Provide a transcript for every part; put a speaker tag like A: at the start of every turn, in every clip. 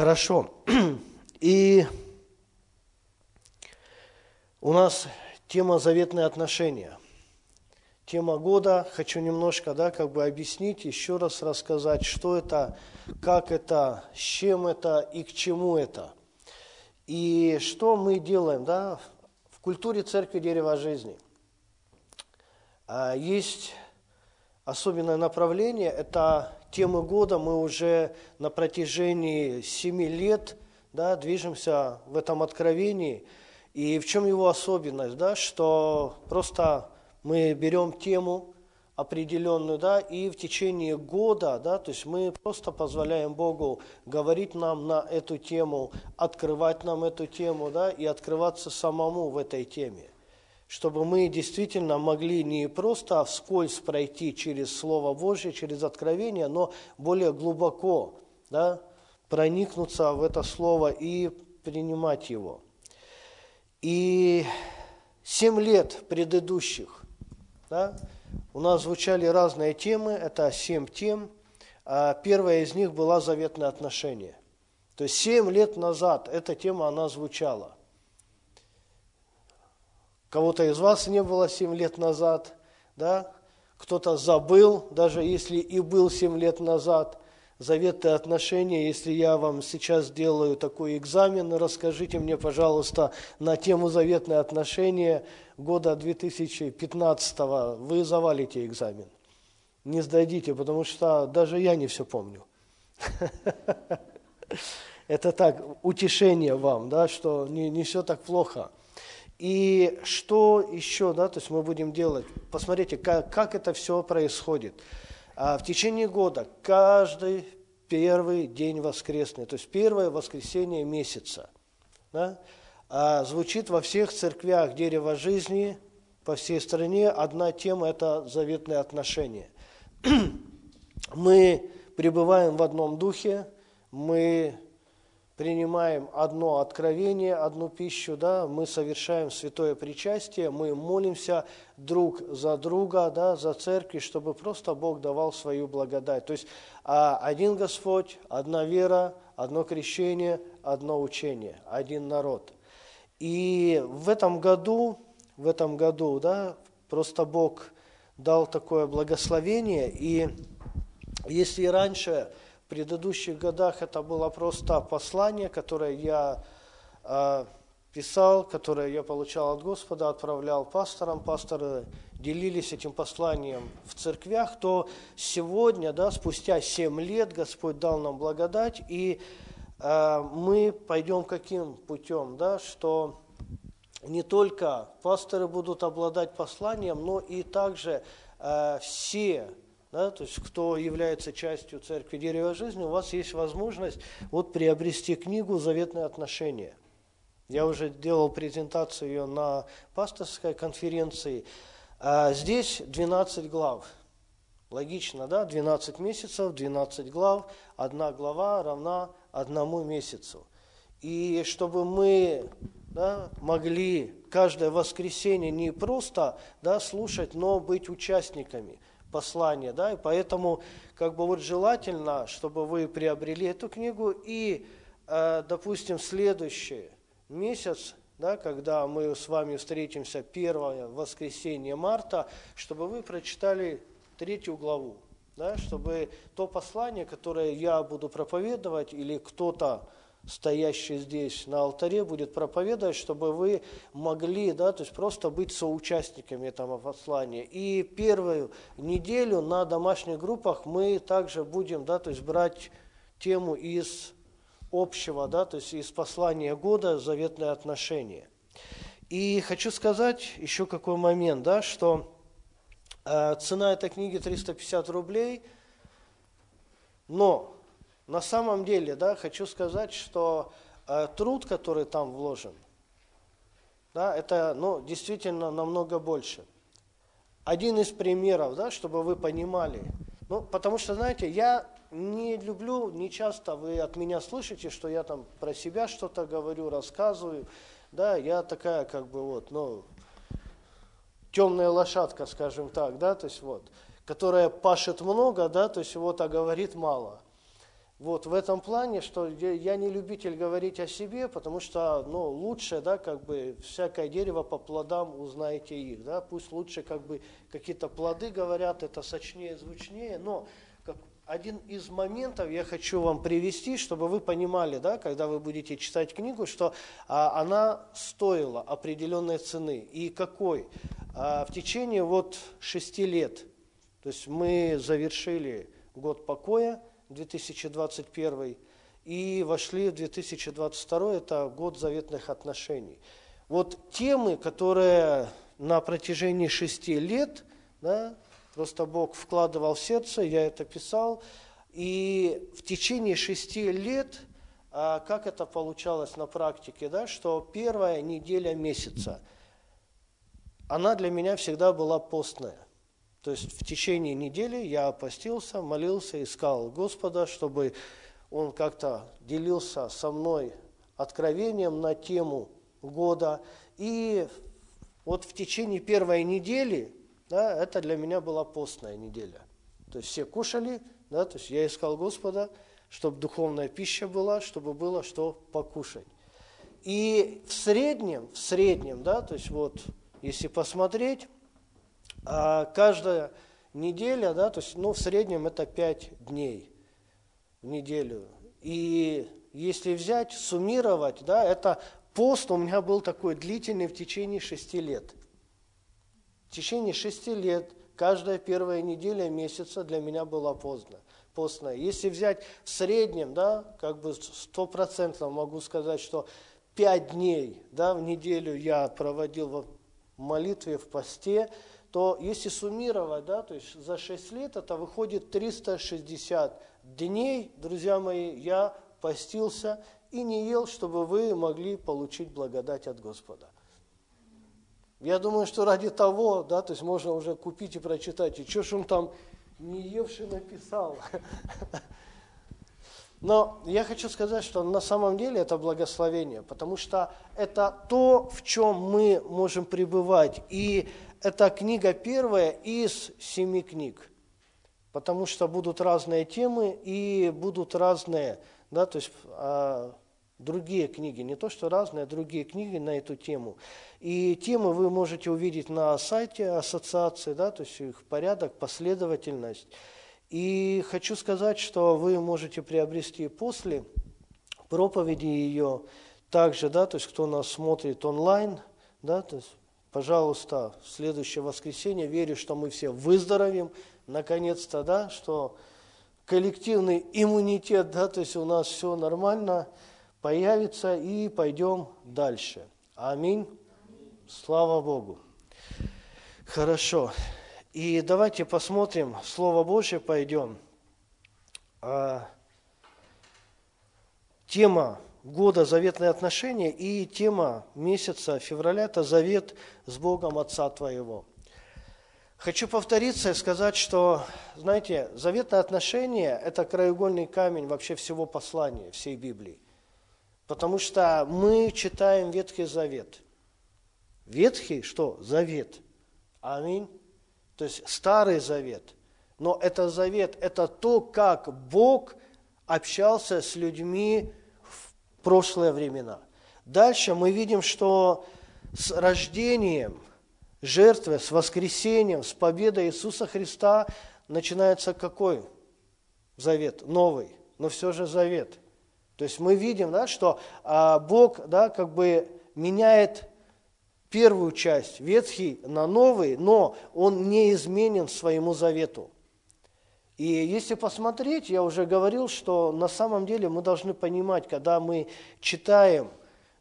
A: Хорошо. И у нас тема заветные отношения. Тема года. Хочу немножко, да, как бы объяснить, еще раз рассказать, что это, как это, с чем это и к чему это. И что мы делаем, да, в культуре церкви дерева жизни. А, есть особенное направление, это темы года, мы уже на протяжении семи лет да, движемся в этом откровении. И в чем его особенность, да, что просто мы берем тему определенную, да, и в течение года, да, то есть мы просто позволяем Богу говорить нам на эту тему, открывать нам эту тему, да, и открываться самому в этой теме чтобы мы действительно могли не просто вскользь пройти через Слово Божье, через откровение, но более глубоко да, проникнуться в это Слово и принимать его. И семь лет предыдущих да, у нас звучали разные темы, это семь тем. А первая из них была заветное отношение. То есть семь лет назад эта тема, она звучала. Кого-то из вас не было 7 лет назад, да? Кто-то забыл, даже если и был 7 лет назад. Заветные отношения, если я вам сейчас сделаю такой экзамен, расскажите мне, пожалуйста, на тему заветные отношения года 2015 вы завалите экзамен. Не сдадите, потому что даже я не все помню. Это так, утешение вам, да, что не, не все так плохо. И что еще, да, то есть мы будем делать? Посмотрите, как, как это все происходит. А в течение года каждый первый день воскресный, то есть первое воскресенье месяца, да, а звучит во всех церквях дерева жизни по всей стране одна тема – это заветные отношения. Мы пребываем в одном духе, мы принимаем одно откровение, одну пищу, да, мы совершаем святое причастие, мы молимся друг за друга, да, за церкви, чтобы просто Бог давал свою благодать. То есть а, один Господь, одна вера, одно крещение, одно учение, один народ. И в этом году, в этом году, да, просто Бог дал такое благословение, и если раньше предыдущих годах это было просто послание, которое я э, писал, которое я получал от Господа, отправлял пасторам, пасторы делились этим посланием в церквях, то сегодня, да, спустя 7 лет Господь дал нам благодать, и э, мы пойдем каким путем, да, что не только пасторы будут обладать посланием, но и также э, все да, то есть кто является частью церкви дерева жизни, у вас есть возможность вот приобрести книгу «Заветные отношения». Я уже делал презентацию ее на пасторской конференции. А здесь 12 глав. Логично, да? 12 месяцев, 12 глав, одна глава равна одному месяцу. И чтобы мы да, могли каждое воскресенье не просто да, слушать, но быть участниками – послание, да, и поэтому как бы вот желательно, чтобы вы приобрели эту книгу и, э, допустим, следующий месяц, да, когда мы с вами встретимся первое воскресенье марта, чтобы вы прочитали третью главу, да, чтобы то послание, которое я буду проповедовать или кто-то стоящий здесь на алтаре, будет проповедовать, чтобы вы могли, да, то есть просто быть соучастниками этого послания. И первую неделю на домашних группах мы также будем, да, то есть брать тему из общего, да, то есть из послания года «Заветные отношения». И хочу сказать еще какой момент, да, что э, цена этой книги 350 рублей, но на самом деле, да, хочу сказать, что э, труд, который там вложен, да, это ну, действительно намного больше. Один из примеров, да, чтобы вы понимали. Ну, потому что, знаете, я не люблю, не часто вы от меня слышите, что я там про себя что-то говорю, рассказываю. Да, я такая, как бы, вот, ну, темная лошадка, скажем так, да, то есть вот, которая пашет много, да, то есть вот, а говорит мало. Вот в этом плане, что я не любитель говорить о себе, потому что, ну, лучше, да, как бы всякое дерево по плодам узнаете их, да, пусть лучше как бы какие-то плоды говорят, это сочнее, звучнее, но как один из моментов я хочу вам привести, чтобы вы понимали, да, когда вы будете читать книгу, что а, она стоила определенной цены. И какой? А, в течение вот шести лет, то есть мы завершили год покоя, 2021, и вошли в 2022, это год заветных отношений. Вот темы, которые на протяжении шести лет, да, просто Бог вкладывал в сердце, я это писал, и в течение шести лет, а как это получалось на практике, да, что первая неделя месяца, она для меня всегда была постная. То есть в течение недели я постился, молился, искал Господа, чтобы Он как-то делился со мной откровением на тему года. И вот в течение первой недели, да, это для меня была постная неделя. То есть все кушали, да, то есть я искал Господа, чтобы духовная пища была, чтобы было что покушать. И в среднем, в среднем, да, то есть вот, если посмотреть, а каждая неделя, да, то есть, ну, в среднем это 5 дней в неделю. И если взять, суммировать, да, это пост у меня был такой длительный в течение 6 лет. В течение 6 лет каждая первая неделя месяца для меня была поздно, постная. Если взять в среднем, да, как бы стопроцентно могу сказать, что 5 дней да, в неделю я проводил в молитве, в посте, то если суммировать, да, то есть за 6 лет это выходит 360 дней, друзья мои, я постился и не ел, чтобы вы могли получить благодать от Господа. Я думаю, что ради того, да, то есть можно уже купить и прочитать, и что ж он там не евший написал. Но я хочу сказать, что на самом деле это благословение, потому что это то, в чем мы можем пребывать. И это книга первая из семи книг, потому что будут разные темы и будут разные, да, то есть а, другие книги, не то что разные, а другие книги на эту тему. И темы вы можете увидеть на сайте ассоциации, да, то есть их порядок, последовательность. И хочу сказать, что вы можете приобрести после проповеди ее также, да, то есть кто нас смотрит онлайн, да, то есть пожалуйста, в следующее воскресенье, верю, что мы все выздоровим, наконец-то, да, что коллективный иммунитет, да, то есть у нас все нормально появится и пойдем дальше. Аминь. Слава Богу. Хорошо. И давайте посмотрим, Слово Божье пойдем. А, тема года заветные отношения и тема месяца февраля – это завет с Богом Отца твоего. Хочу повториться и сказать, что, знаете, заветные отношения – это краеугольный камень вообще всего послания, всей Библии. Потому что мы читаем Ветхий Завет. Ветхий что? Завет. Аминь. То есть Старый Завет. Но это завет, это то, как Бог общался с людьми прошлые времена. Дальше мы видим, что с рождением жертвы, с воскресением, с победой Иисуса Христа начинается какой завет? Новый, но все же завет. То есть мы видим, да, что а, Бог да, как бы меняет первую часть, ветхий на новый, но он не изменен своему завету. И если посмотреть, я уже говорил, что на самом деле мы должны понимать, когда мы читаем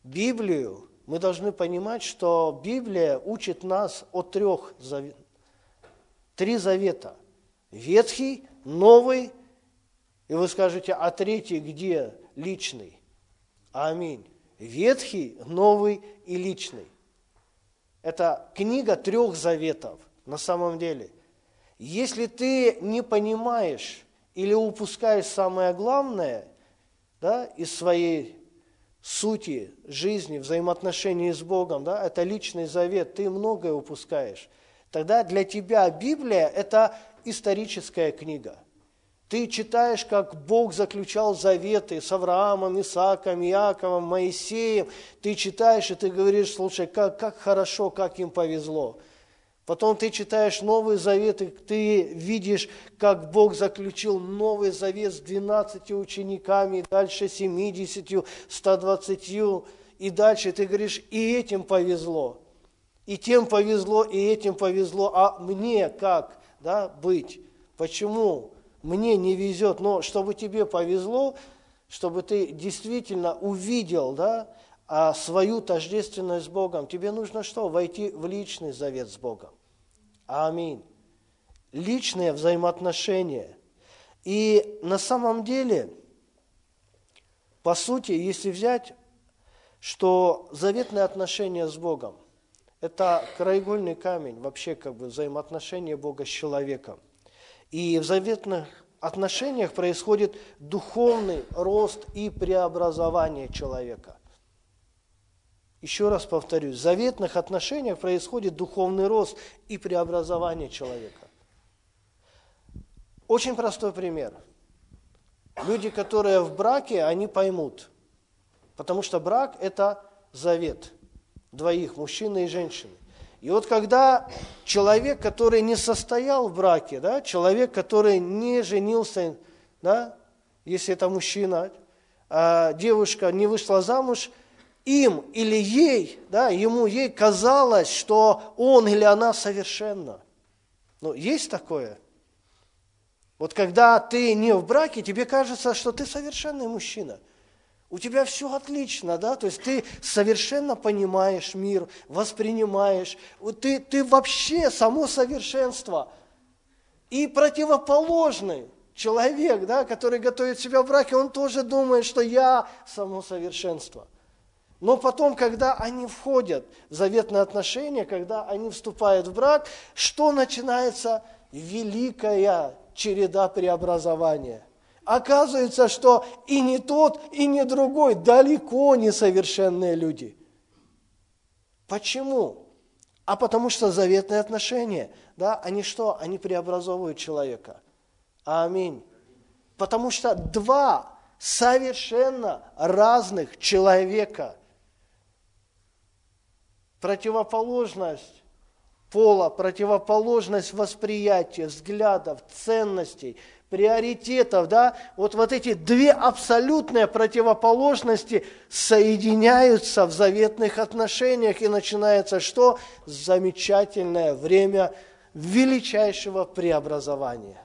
A: Библию, мы должны понимать, что Библия учит нас о трех завет... Три завета. Ветхий, новый, и вы скажете, а третий где личный? Аминь. Ветхий, новый и личный. Это книга трех заветов на самом деле – если ты не понимаешь или упускаешь самое главное да, из своей сути жизни, взаимоотношений с Богом, да, это личный завет, ты многое упускаешь. Тогда для тебя Библия – это историческая книга. Ты читаешь, как Бог заключал заветы с Авраамом, Исааком, Иаковом, Моисеем. Ты читаешь, и ты говоришь, слушай, как, как хорошо, как им повезло. Потом ты читаешь Новый Завет, и ты видишь, как Бог заключил Новый Завет с 12 учениками, дальше 70, 120, и дальше ты говоришь, и этим повезло, и тем повезло, и этим повезло, а мне как да, быть? Почему мне не везет? Но чтобы тебе повезло, чтобы ты действительно увидел, да, а свою тождественность с Богом, тебе нужно что? Войти в личный завет с Богом. Аминь. Личные взаимоотношения. И на самом деле, по сути, если взять, что заветные отношения с Богом – это краеугольный камень вообще как бы взаимоотношения Бога с человеком. И в заветных отношениях происходит духовный рост и преобразование человека. Еще раз повторюсь, в заветных отношениях происходит духовный рост и преобразование человека. Очень простой пример. Люди, которые в браке, они поймут, потому что брак – это завет двоих, мужчины и женщины. И вот когда человек, который не состоял в браке, да, человек, который не женился, да, если это мужчина, а девушка не вышла замуж – им или ей, да, ему, ей казалось, что он или она совершенна. Ну, есть такое? Вот когда ты не в браке, тебе кажется, что ты совершенный мужчина. У тебя все отлично, да, то есть ты совершенно понимаешь мир, воспринимаешь, ты, ты вообще само совершенство. И противоположный человек, да, который готовит себя в браке, он тоже думает, что я само совершенство – но потом, когда они входят в заветные отношения, когда они вступают в брак, что начинается? Великая череда преобразования. Оказывается, что и не тот, и не другой далеко не совершенные люди. Почему? А потому что заветные отношения, да, они что? Они преобразовывают человека. Аминь. Потому что два совершенно разных человека – противоположность пола, противоположность восприятия, взглядов, ценностей, приоритетов, да, вот, вот эти две абсолютные противоположности соединяются в заветных отношениях, и начинается что? Замечательное время величайшего преобразования.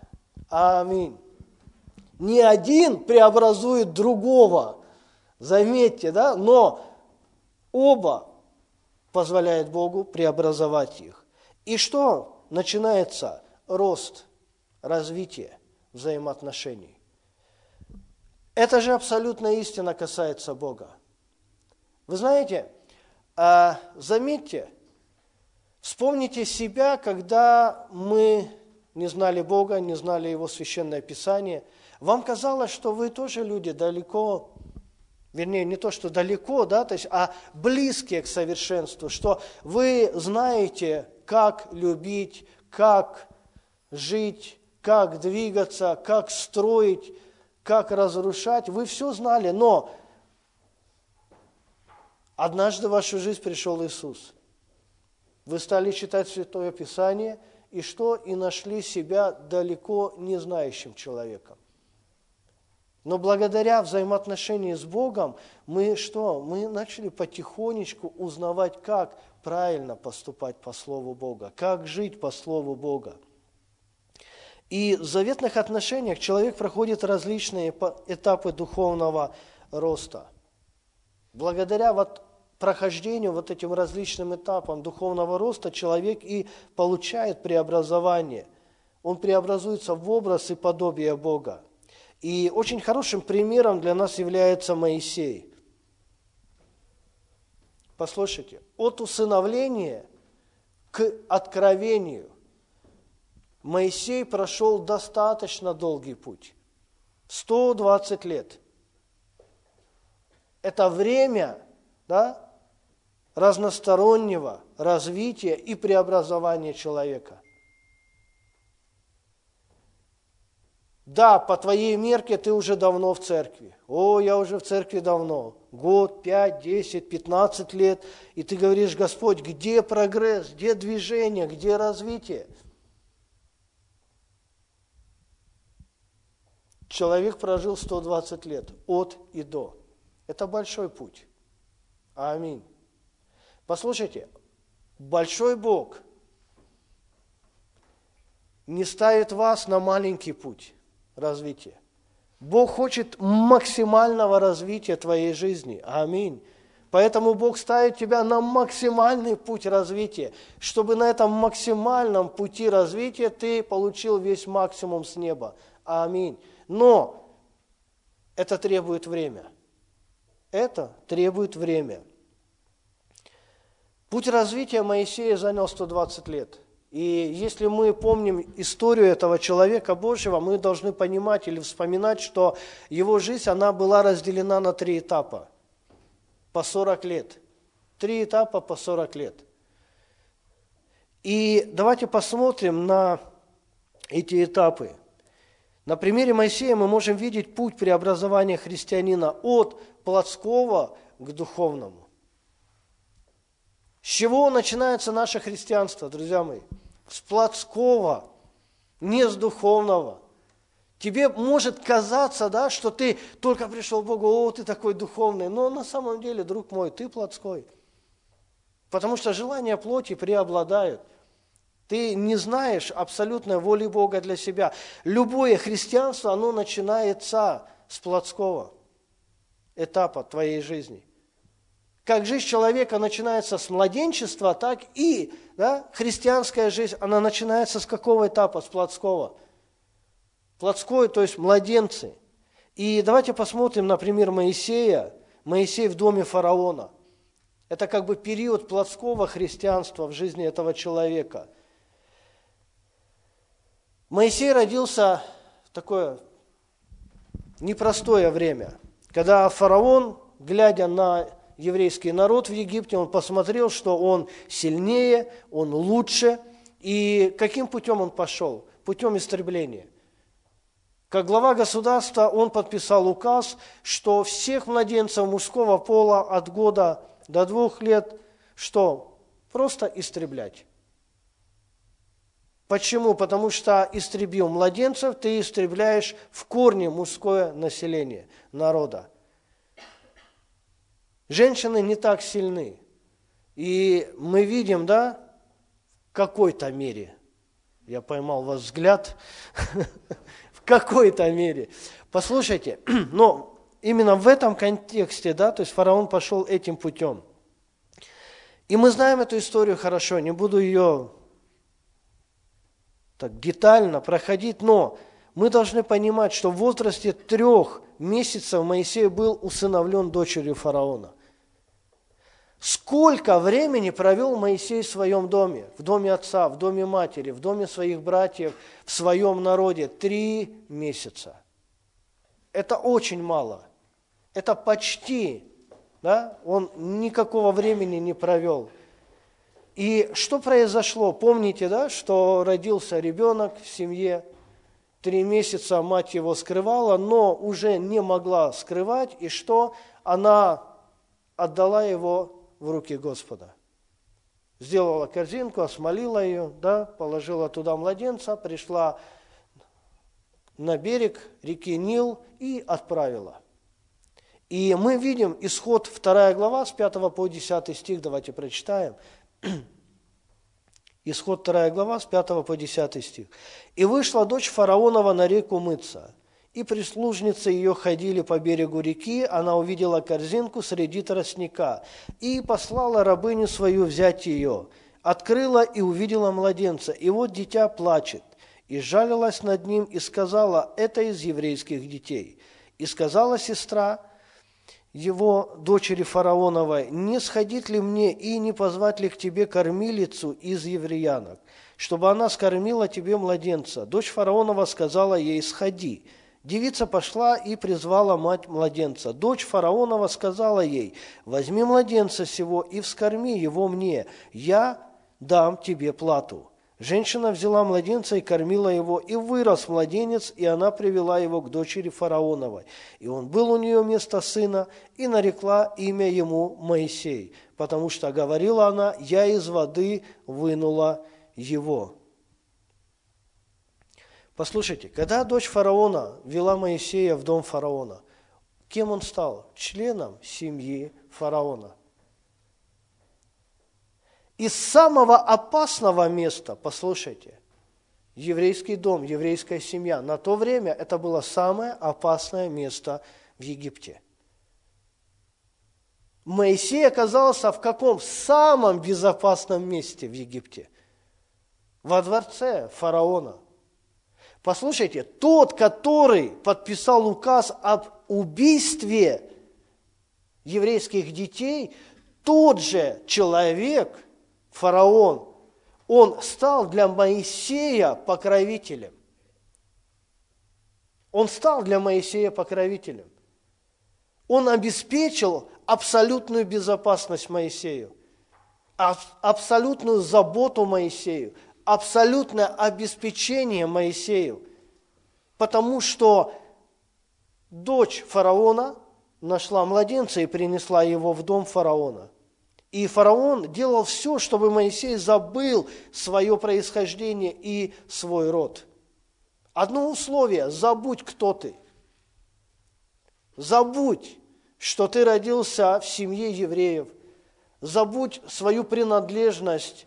A: Аминь. Ни один преобразует другого, заметьте, да, но оба позволяет Богу преобразовать их. И что? Начинается рост, развитие взаимоотношений. Это же абсолютная истина касается Бога. Вы знаете, а, заметьте, вспомните себя, когда мы не знали Бога, не знали Его священное Писание. Вам казалось, что вы тоже люди далеко вернее, не то, что далеко, да, то есть, а близкие к совершенству, что вы знаете, как любить, как жить, как двигаться, как строить, как разрушать, вы все знали, но однажды в вашу жизнь пришел Иисус. Вы стали читать Святое Писание, и что? И нашли себя далеко не знающим человеком. Но благодаря взаимоотношению с Богом мы что? Мы начали потихонечку узнавать, как правильно поступать по Слову Бога, как жить по Слову Бога. И в заветных отношениях человек проходит различные этапы духовного роста. Благодаря вот прохождению вот этим различным этапам духовного роста человек и получает преобразование. Он преобразуется в образ и подобие Бога. И очень хорошим примером для нас является Моисей. Послушайте, от усыновления к откровению Моисей прошел достаточно долгий путь. 120 лет. Это время да, разностороннего развития и преобразования человека. Да, по твоей мерке ты уже давно в церкви. О, я уже в церкви давно. Год, пять, десять, пятнадцать лет. И ты говоришь, Господь, где прогресс, где движение, где развитие? Человек прожил 120 лет от и до. Это большой путь. Аминь. Послушайте, большой Бог не ставит вас на маленький путь развития. Бог хочет максимального развития твоей жизни. Аминь. Поэтому Бог ставит тебя на максимальный путь развития, чтобы на этом максимальном пути развития ты получил весь максимум с неба. Аминь. Но это требует время. Это требует время. Путь развития Моисея занял 120 лет – и если мы помним историю этого человека Божьего, мы должны понимать или вспоминать, что его жизнь, она была разделена на три этапа по 40 лет. Три этапа по 40 лет. И давайте посмотрим на эти этапы. На примере Моисея мы можем видеть путь преобразования христианина от плотского к духовному. С чего начинается наше христианство, друзья мои? С плотского, не с духовного. Тебе может казаться, да, что ты только пришел к Богу, о, ты такой духовный, но на самом деле, друг мой, ты плотской. Потому что желания плоти преобладают. Ты не знаешь абсолютной воли Бога для себя. Любое христианство, оно начинается с плотского этапа твоей жизни – как жизнь человека начинается с младенчества, так и да, христианская жизнь, она начинается с какого этапа? С плотского. Плотской, то есть младенцы. И давайте посмотрим, например, Моисея. Моисей в доме фараона. Это как бы период плотского христианства в жизни этого человека. Моисей родился в такое непростое время, когда фараон, глядя на еврейский народ в Египте, он посмотрел, что он сильнее, он лучше. И каким путем он пошел? Путем истребления. Как глава государства он подписал указ, что всех младенцев мужского пола от года до двух лет, что просто истреблять. Почему? Потому что истребил младенцев, ты истребляешь в корне мужское население народа. Женщины не так сильны. И мы видим, да, в какой-то мере, я поймал ваш взгляд, в какой-то мере. Послушайте, но именно в этом контексте, да, то есть фараон пошел этим путем. И мы знаем эту историю хорошо, не буду ее так детально проходить, но мы должны понимать, что в возрасте трех месяцев Моисей был усыновлен дочерью фараона. Сколько времени провел Моисей в своем доме, в доме отца, в доме матери, в доме своих братьев, в своем народе? Три месяца. Это очень мало. Это почти, да, он никакого времени не провел. И что произошло? Помните, да, что родился ребенок в семье, три месяца мать его скрывала, но уже не могла скрывать, и что? Она отдала его в руки Господа. Сделала корзинку, осмолила ее, да, положила туда младенца, пришла на берег реки Нил и отправила. И мы видим исход 2 глава с 5 по 10 стих, давайте прочитаем. Исход 2 глава с 5 по 10 стих. «И вышла дочь фараонова на реку мыться, и прислужницы ее ходили по берегу реки, она увидела корзинку среди тростника и послала рабыню свою взять ее. Открыла и увидела младенца, и вот дитя плачет. И жалилась над ним и сказала, это из еврейских детей. И сказала сестра его, дочери фараоновой, не сходить ли мне и не позвать ли к тебе кормилицу из евреянок, чтобы она скормила тебе младенца? Дочь фараонова сказала ей, сходи. Девица пошла и призвала мать младенца. Дочь фараонова сказала ей, возьми младенца сего и вскорми его мне, я дам тебе плату. Женщина взяла младенца и кормила его, и вырос младенец, и она привела его к дочери фараоновой. И он был у нее вместо сына, и нарекла имя ему Моисей, потому что говорила она, я из воды вынула его. Послушайте, когда дочь фараона вела Моисея в дом фараона, кем он стал? Членом семьи фараона – из самого опасного места, послушайте, еврейский дом, еврейская семья, на то время это было самое опасное место в Египте. Моисей оказался в каком? самом безопасном месте в Египте. Во дворце фараона. Послушайте, тот, который подписал указ об убийстве еврейских детей, тот же человек, фараон, он стал для Моисея покровителем. Он стал для Моисея покровителем. Он обеспечил абсолютную безопасность Моисею, абсолютную заботу Моисею, абсолютное обеспечение Моисею, потому что дочь фараона нашла младенца и принесла его в дом фараона. И фараон делал все, чтобы Моисей забыл свое происхождение и свой род. Одно условие – забудь, кто ты. Забудь, что ты родился в семье евреев. Забудь свою принадлежность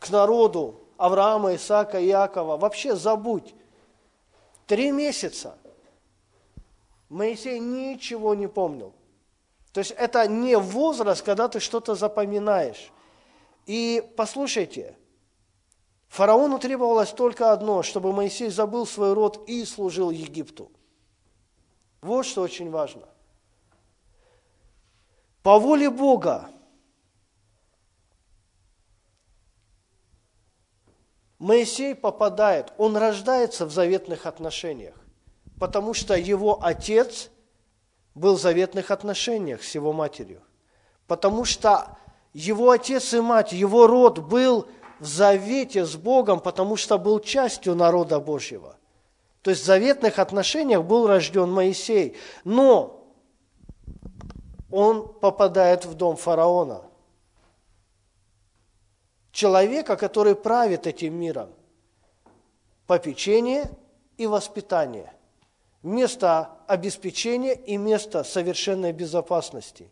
A: к народу Авраама, Исаака, Иакова. Вообще забудь. Три месяца Моисей ничего не помнил. То есть это не возраст, когда ты что-то запоминаешь. И послушайте, фараону требовалось только одно, чтобы Моисей забыл свой род и служил Египту. Вот что очень важно. По воле Бога Моисей попадает, он рождается в заветных отношениях, потому что его отец – был в заветных отношениях с его матерью, потому что его отец и мать, его род был в завете с Богом, потому что был частью народа Божьего. То есть в заветных отношениях был рожден Моисей. Но он попадает в дом фараона. Человека, который правит этим миром. Попечение и воспитание – место обеспечения и место совершенной безопасности.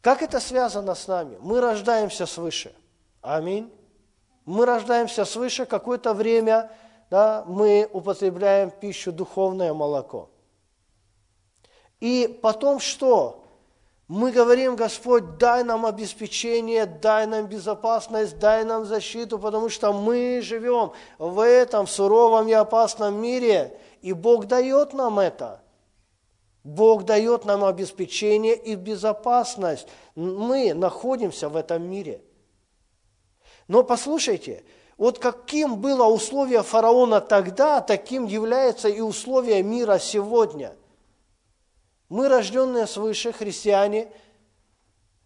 A: Как это связано с нами? Мы рождаемся свыше. Аминь. Мы рождаемся свыше, какое-то время да, мы употребляем пищу духовное молоко. И потом что? Мы говорим, Господь, дай нам обеспечение, дай нам безопасность, дай нам защиту, потому что мы живем в этом суровом и опасном мире, и Бог дает нам это. Бог дает нам обеспечение и безопасность. Мы находимся в этом мире. Но послушайте, вот каким было условие фараона тогда, таким является и условие мира сегодня – мы, рожденные свыше, христиане,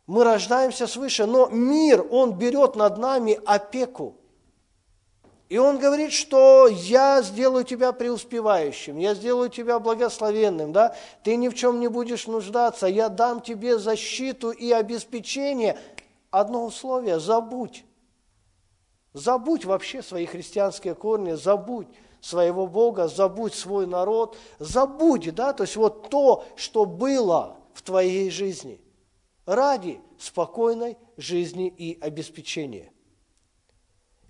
A: мы рождаемся свыше, но мир, он берет над нами опеку. И он говорит, что я сделаю тебя преуспевающим, я сделаю тебя благословенным, да? ты ни в чем не будешь нуждаться, я дам тебе защиту и обеспечение. Одно условие – забудь. Забудь вообще свои христианские корни, забудь своего Бога, забудь свой народ, забудь, да, то есть вот то, что было в твоей жизни, ради спокойной жизни и обеспечения.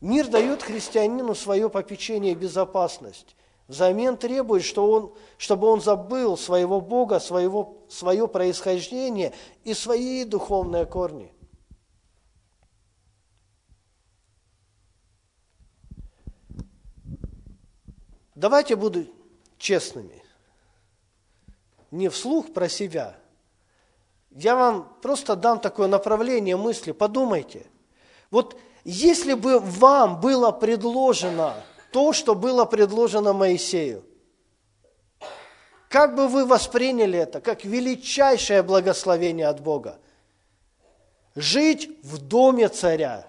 A: Мир дает христианину свое попечение и безопасность. Взамен требует, что он, чтобы он забыл своего Бога, своего, свое происхождение и свои духовные корни. Давайте буду честными. Не вслух про себя. Я вам просто дам такое направление мысли. Подумайте. Вот если бы вам было предложено то, что было предложено Моисею, как бы вы восприняли это, как величайшее благословение от Бога? Жить в доме царя,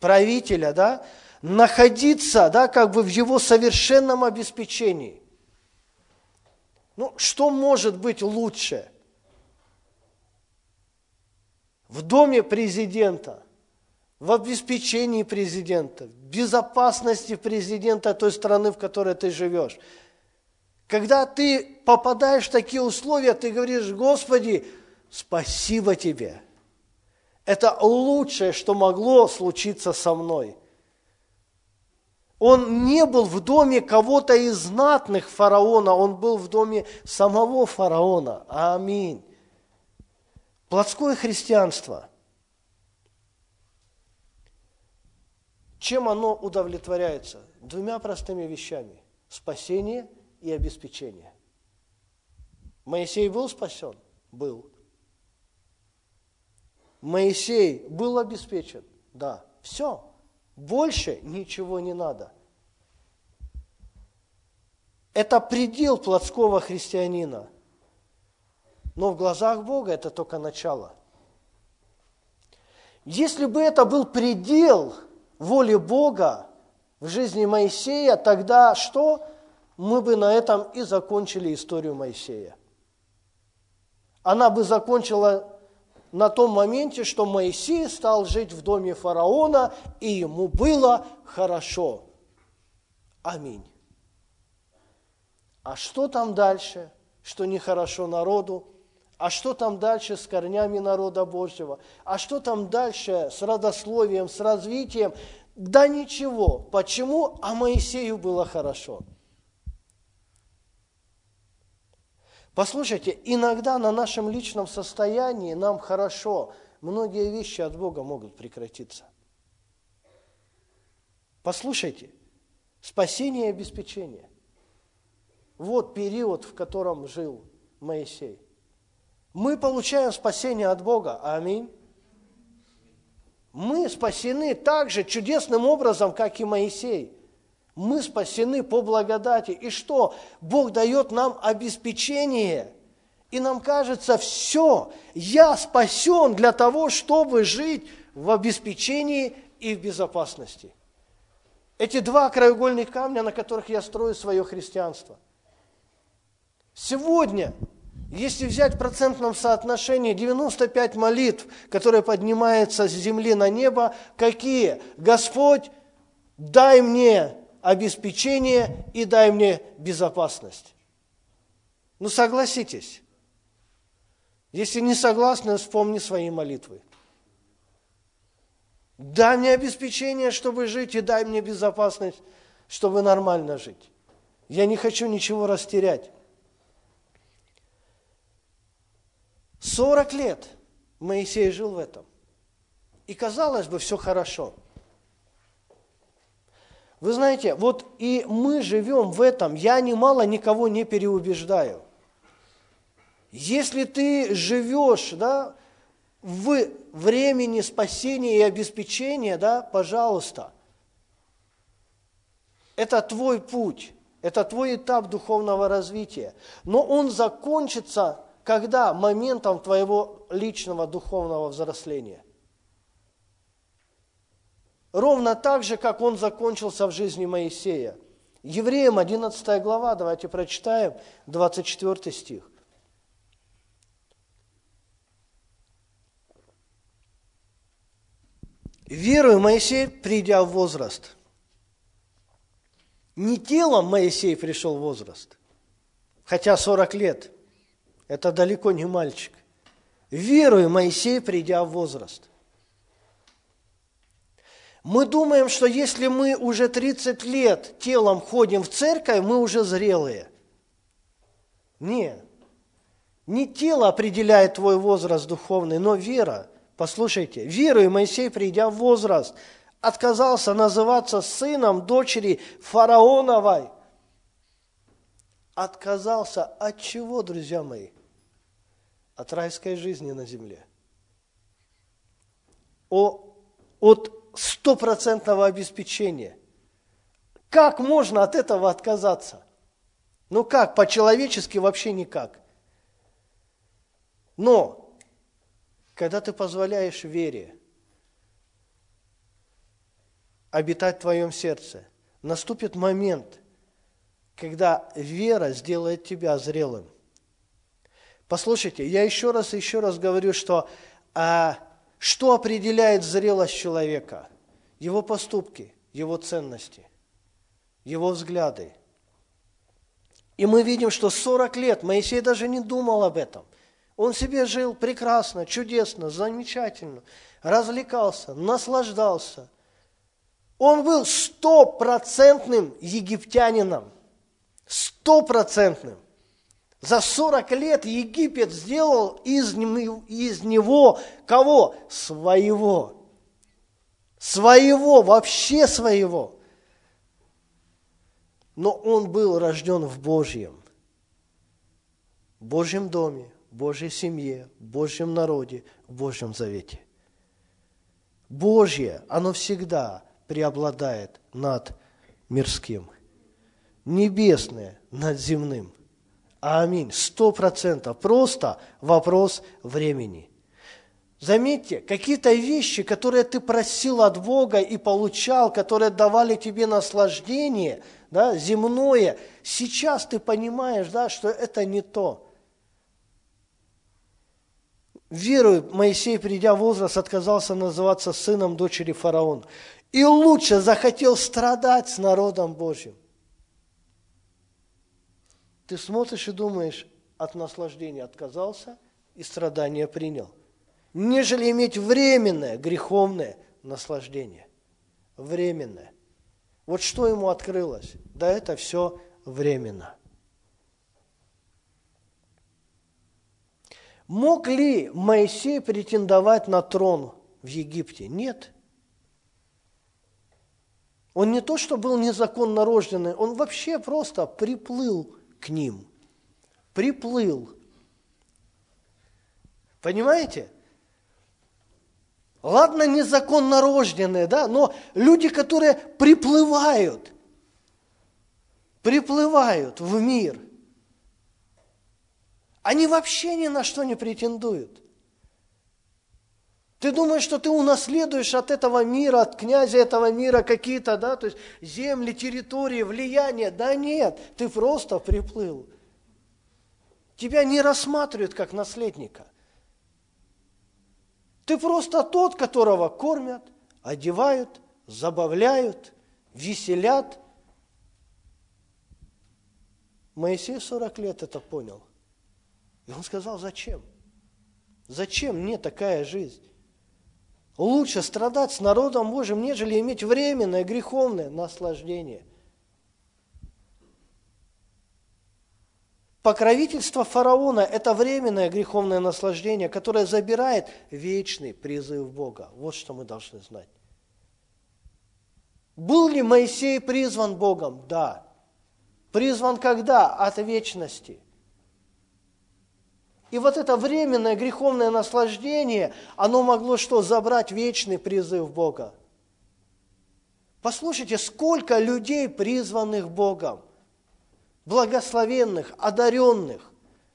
A: правителя, да, находиться, да, как бы в его совершенном обеспечении. Ну, что может быть лучше? В доме президента, в обеспечении президента, в безопасности президента той страны, в которой ты живешь. Когда ты попадаешь в такие условия, ты говоришь, Господи, спасибо Тебе. Это лучшее, что могло случиться со мной – он не был в доме кого-то из знатных фараона, он был в доме самого фараона. Аминь. Плотское христианство. Чем оно удовлетворяется? Двумя простыми вещами. Спасение и обеспечение. Моисей был спасен? Был. Моисей был обеспечен? Да. Все. Больше ничего не надо. Это предел плотского христианина. Но в глазах Бога это только начало. Если бы это был предел воли Бога в жизни Моисея, тогда что? Мы бы на этом и закончили историю Моисея. Она бы закончила на том моменте, что Моисей стал жить в доме фараона, и ему было хорошо. Аминь. А что там дальше, что нехорошо народу? А что там дальше с корнями народа Божьего? А что там дальше с родословием, с развитием? Да ничего. Почему? А Моисею было хорошо. Послушайте, иногда на нашем личном состоянии нам хорошо, многие вещи от Бога могут прекратиться. Послушайте, спасение и обеспечение. Вот период, в котором жил Моисей. Мы получаем спасение от Бога. Аминь. Мы спасены так же чудесным образом, как и Моисей. Мы спасены по благодати. И что? Бог дает нам обеспечение. И нам кажется, все, я спасен для того, чтобы жить в обеспечении и в безопасности. Эти два краеугольных камня, на которых я строю свое христианство. Сегодня, если взять в процентном соотношении 95 молитв, которые поднимаются с земли на небо, какие? Господь, дай мне обеспечение и дай мне безопасность. Ну согласитесь. Если не согласны, вспомни свои молитвы. Дай мне обеспечение, чтобы жить, и дай мне безопасность, чтобы нормально жить. Я не хочу ничего растерять. 40 лет Моисей жил в этом. И казалось бы, все хорошо – вы знаете, вот и мы живем в этом. Я немало никого не переубеждаю. Если ты живешь да, в времени спасения и обеспечения, да, пожалуйста, это твой путь, это твой этап духовного развития. Но он закончится когда? Моментом твоего личного духовного взросления. Ровно так же, как он закончился в жизни Моисея. Евреям 11 глава, давайте прочитаем 24 стих. Верую Моисей, придя в возраст. Не телом Моисей пришел в возраст, хотя 40 лет. Это далеко не мальчик. Верую Моисей, придя в возраст – мы думаем, что если мы уже 30 лет телом ходим в церковь, мы уже зрелые. Нет. Не тело определяет твой возраст духовный, но вера. Послушайте, веруя Моисей, придя в возраст, отказался называться сыном дочери фараоновой. Отказался от чего, друзья мои? От райской жизни на земле. О, от стопроцентного обеспечения. Как можно от этого отказаться? Ну как, по-человечески вообще никак. Но, когда ты позволяешь вере обитать в твоем сердце. Наступит момент, когда вера сделает тебя зрелым. Послушайте, я еще раз и еще раз говорю, что а, что определяет зрелость человека? Его поступки, его ценности, его взгляды. И мы видим, что 40 лет Моисей даже не думал об этом. Он себе жил прекрасно, чудесно, замечательно, развлекался, наслаждался. Он был стопроцентным египтянином, стопроцентным. За 40 лет Египет сделал из, из него кого? Своего. Своего, вообще своего. Но он был рожден в Божьем. В Божьем доме, в Божьей семье, в Божьем народе, в Божьем завете. Божье, оно всегда преобладает над мирским. Небесное над земным. Аминь. Сто процентов. Просто вопрос времени. Заметьте, какие-то вещи, которые ты просил от Бога и получал, которые давали тебе наслаждение, да, земное, сейчас ты понимаешь, да, что это не то. Верую, Моисей, придя в возраст, отказался называться сыном дочери фараона. И лучше захотел страдать с народом Божьим. Ты смотришь и думаешь, от наслаждения отказался и страдания принял, нежели иметь временное греховное наслаждение. Временное. Вот что ему открылось? Да это все временно. Мог ли Моисей претендовать на трон в Египте? Нет. Он не то, что был незаконно рожденный, он вообще просто приплыл к ним. Приплыл. Понимаете? Ладно, незаконно рожденные, да, но люди, которые приплывают, приплывают в мир, они вообще ни на что не претендуют. Ты думаешь, что ты унаследуешь от этого мира, от князя этого мира какие-то, да, то есть земли, территории, влияние. Да нет, ты просто приплыл. Тебя не рассматривают как наследника. Ты просто тот, которого кормят, одевают, забавляют, веселят. Моисей 40 лет это понял. И он сказал, зачем? Зачем мне такая жизнь? Лучше страдать с народом Божьим, нежели иметь временное греховное наслаждение. Покровительство фараона – это временное греховное наслаждение, которое забирает вечный призыв Бога. Вот что мы должны знать. Был ли Моисей призван Богом? Да. Призван когда? От вечности. И вот это временное греховное наслаждение, оно могло что? Забрать вечный призыв Бога. Послушайте, сколько людей, призванных Богом, благословенных, одаренных,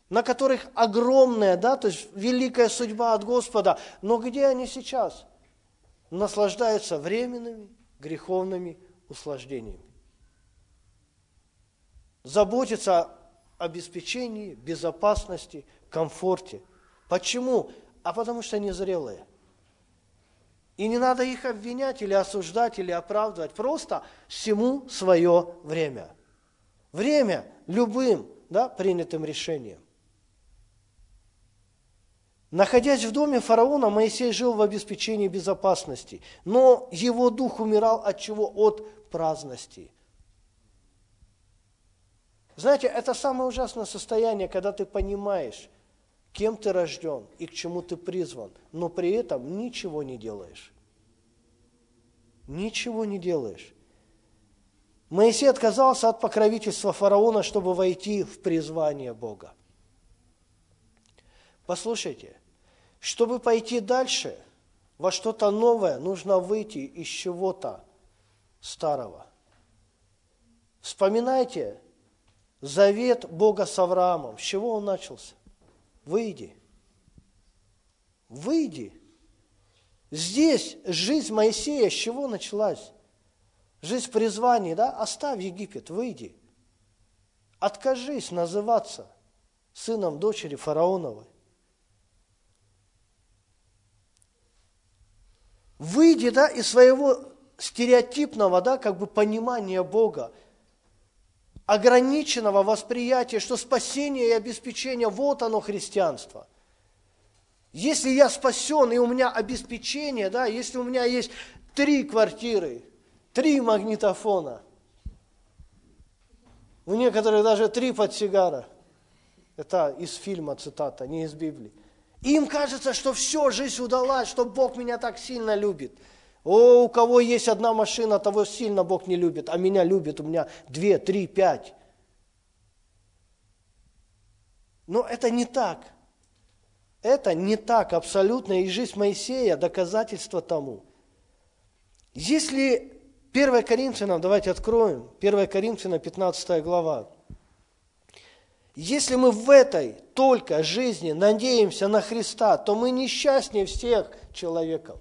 A: на которых огромная, да, то есть великая судьба от Господа, но где они сейчас? Наслаждаются временными греховными услаждениями. Заботятся о обеспечении, безопасности, комфорте. Почему? А потому что они зрелые. И не надо их обвинять или осуждать, или оправдывать. Просто всему свое время. Время любым да, принятым решением. Находясь в доме фараона, Моисей жил в обеспечении безопасности, но его дух умирал от чего? От праздности. Знаете, это самое ужасное состояние, когда ты понимаешь, кем ты рожден и к чему ты призван, но при этом ничего не делаешь. Ничего не делаешь. Моисей отказался от покровительства фараона, чтобы войти в призвание Бога. Послушайте, чтобы пойти дальше, во что-то новое, нужно выйти из чего-то старого. Вспоминайте завет Бога с Авраамом. С чего он начался? Выйди. Выйди. Здесь жизнь Моисея с чего началась? Жизнь в призвании, да? Оставь Египет, выйди. Откажись называться сыном дочери фараоновой. Выйди, да, из своего стереотипного, да, как бы понимания Бога, ограниченного восприятия, что спасение и обеспечение, вот оно христианство. Если я спасен, и у меня обеспечение, да, если у меня есть три квартиры, три магнитофона, у некоторых даже три подсигара, это из фильма цитата, не из Библии. Им кажется, что все, жизнь удалась, что Бог меня так сильно любит. О, у кого есть одна машина, того сильно Бог не любит, а меня любит, у меня две, три, пять. Но это не так. Это не так абсолютно, и жизнь Моисея – доказательство тому. Если 1 Коринфянам, давайте откроем, 1 Коринфянам, 15 глава. Если мы в этой только жизни надеемся на Христа, то мы несчастнее всех человеков.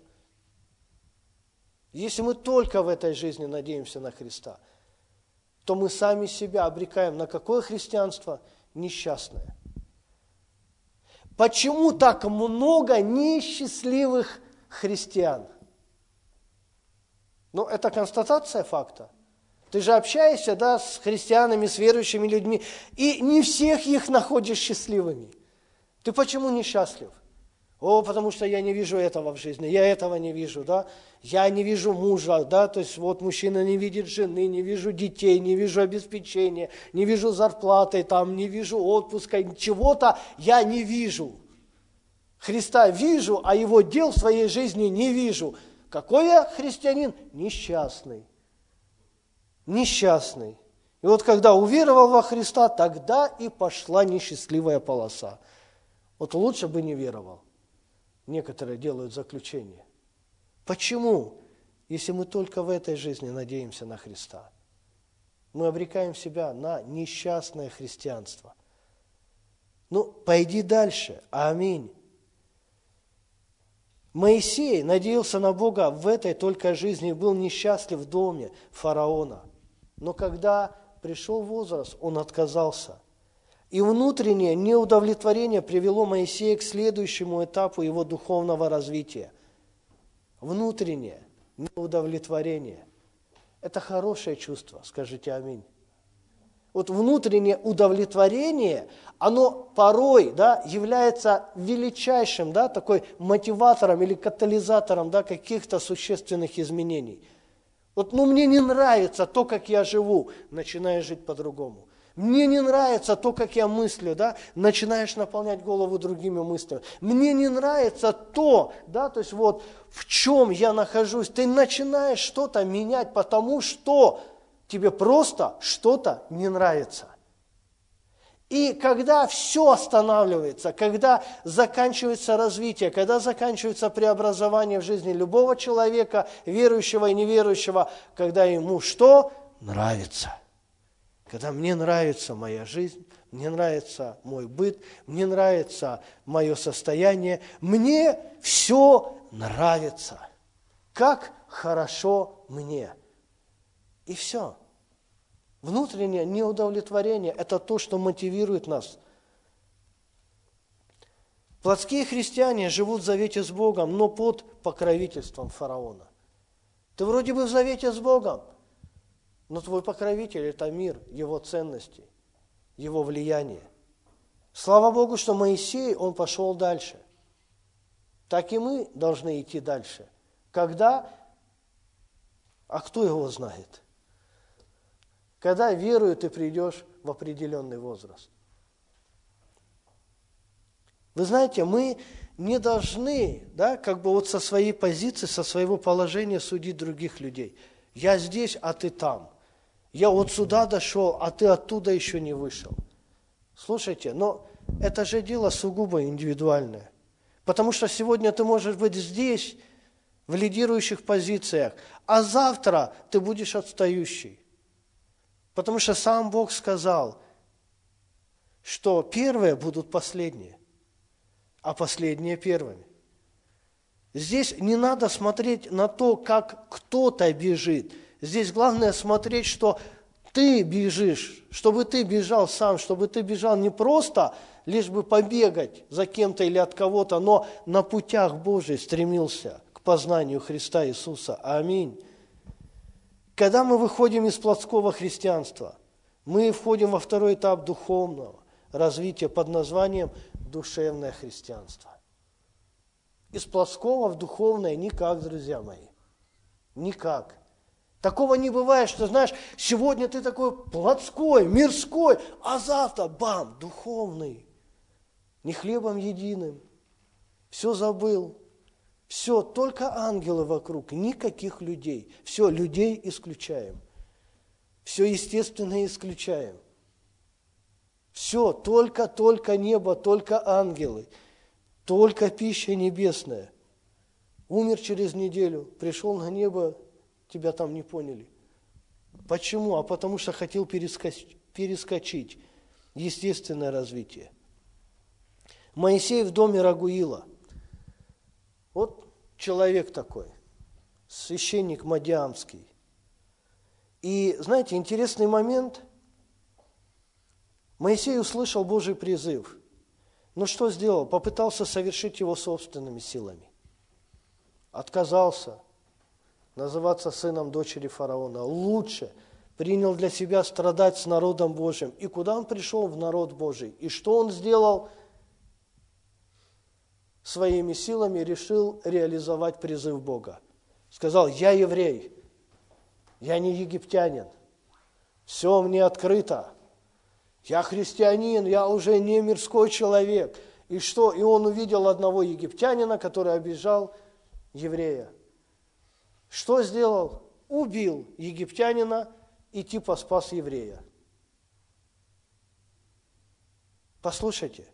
A: Если мы только в этой жизни надеемся на Христа, то мы сами себя обрекаем на какое христианство? Несчастное. Почему так много несчастливых христиан? Ну, это констатация факта. Ты же общаешься, да, с христианами, с верующими людьми, и не всех их находишь счастливыми. Ты почему несчастлив? О, потому что я не вижу этого в жизни, я этого не вижу, да. Я не вижу мужа, да, то есть вот мужчина не видит жены, не вижу детей, не вижу обеспечения, не вижу зарплаты, там, не вижу отпуска, чего-то я не вижу. Христа вижу, а его дел в своей жизни не вижу. Какой я христианин? Несчастный. Несчастный. И вот когда уверовал во Христа, тогда и пошла несчастливая полоса. Вот лучше бы не веровал. Некоторые делают заключение. Почему? Если мы только в этой жизни надеемся на Христа. Мы обрекаем себя на несчастное христианство. Ну, пойди дальше. Аминь. Моисей надеялся на Бога в этой только жизни и был несчастлив в доме фараона. Но когда пришел возраст, он отказался. И внутреннее неудовлетворение привело Моисея к следующему этапу его духовного развития. Внутреннее неудовлетворение. Это хорошее чувство, скажите аминь. Вот внутреннее удовлетворение, оно порой да, является величайшим да, такой мотиватором или катализатором да, каких-то существенных изменений. Вот ну, мне не нравится то, как я живу, начинаю жить по-другому. Мне не нравится то, как я мыслю, да, начинаешь наполнять голову другими мыслями. Мне не нравится то, да, то есть вот в чем я нахожусь. Ты начинаешь что-то менять, потому что тебе просто что-то не нравится. И когда все останавливается, когда заканчивается развитие, когда заканчивается преобразование в жизни любого человека, верующего и неверующего, когда ему что? Нравится. Когда мне нравится моя жизнь, мне нравится мой быт, мне нравится мое состояние, мне все нравится. Как хорошо мне. И все. Внутреннее неудовлетворение – это то, что мотивирует нас. Плотские христиане живут в завете с Богом, но под покровительством фараона. Ты вроде бы в завете с Богом, но твой покровитель – это мир, его ценности, его влияние. Слава Богу, что Моисей, он пошел дальше. Так и мы должны идти дальше. Когда? А кто его знает? Когда верую, ты придешь в определенный возраст. Вы знаете, мы не должны, да, как бы вот со своей позиции, со своего положения судить других людей. Я здесь, а ты там. Я вот сюда дошел, а ты оттуда еще не вышел. Слушайте, но это же дело сугубо индивидуальное. Потому что сегодня ты можешь быть здесь, в лидирующих позициях, а завтра ты будешь отстающий. Потому что сам Бог сказал, что первые будут последние, а последние первыми. Здесь не надо смотреть на то, как кто-то бежит. Здесь главное смотреть, что ты бежишь, чтобы ты бежал сам, чтобы ты бежал не просто лишь бы побегать за кем-то или от кого-то, но на путях Божьих стремился к познанию Христа Иисуса. Аминь. Когда мы выходим из плотского христианства, мы входим во второй этап духовного развития под названием душевное христианство. Из плотского в духовное никак, друзья мои. Никак. Такого не бывает, что, знаешь, сегодня ты такой плотской, мирской, а завтра, бам, духовный. Не хлебом единым. Все забыл. Все, только ангелы вокруг, никаких людей. Все, людей исключаем. Все естественное исключаем. Все, только, только небо, только ангелы, только пища небесная. Умер через неделю, пришел на небо, тебя там не поняли. Почему? А потому что хотел перескочить, перескочить естественное развитие. Моисей в доме Рагуила. Вот человек такой, священник Мадиамский. И знаете, интересный момент. Моисей услышал Божий призыв. Но что сделал? Попытался совершить его собственными силами. Отказался называться сыном дочери фараона. Лучше принял для себя страдать с народом Божьим. И куда он пришел? В народ Божий. И что он сделал? Своими силами решил реализовать призыв Бога. Сказал, я еврей, я не египтянин, все мне открыто. Я христианин, я уже не мирской человек. И что? И он увидел одного египтянина, который обижал еврея. Что сделал? Убил египтянина и типа спас еврея. Послушайте,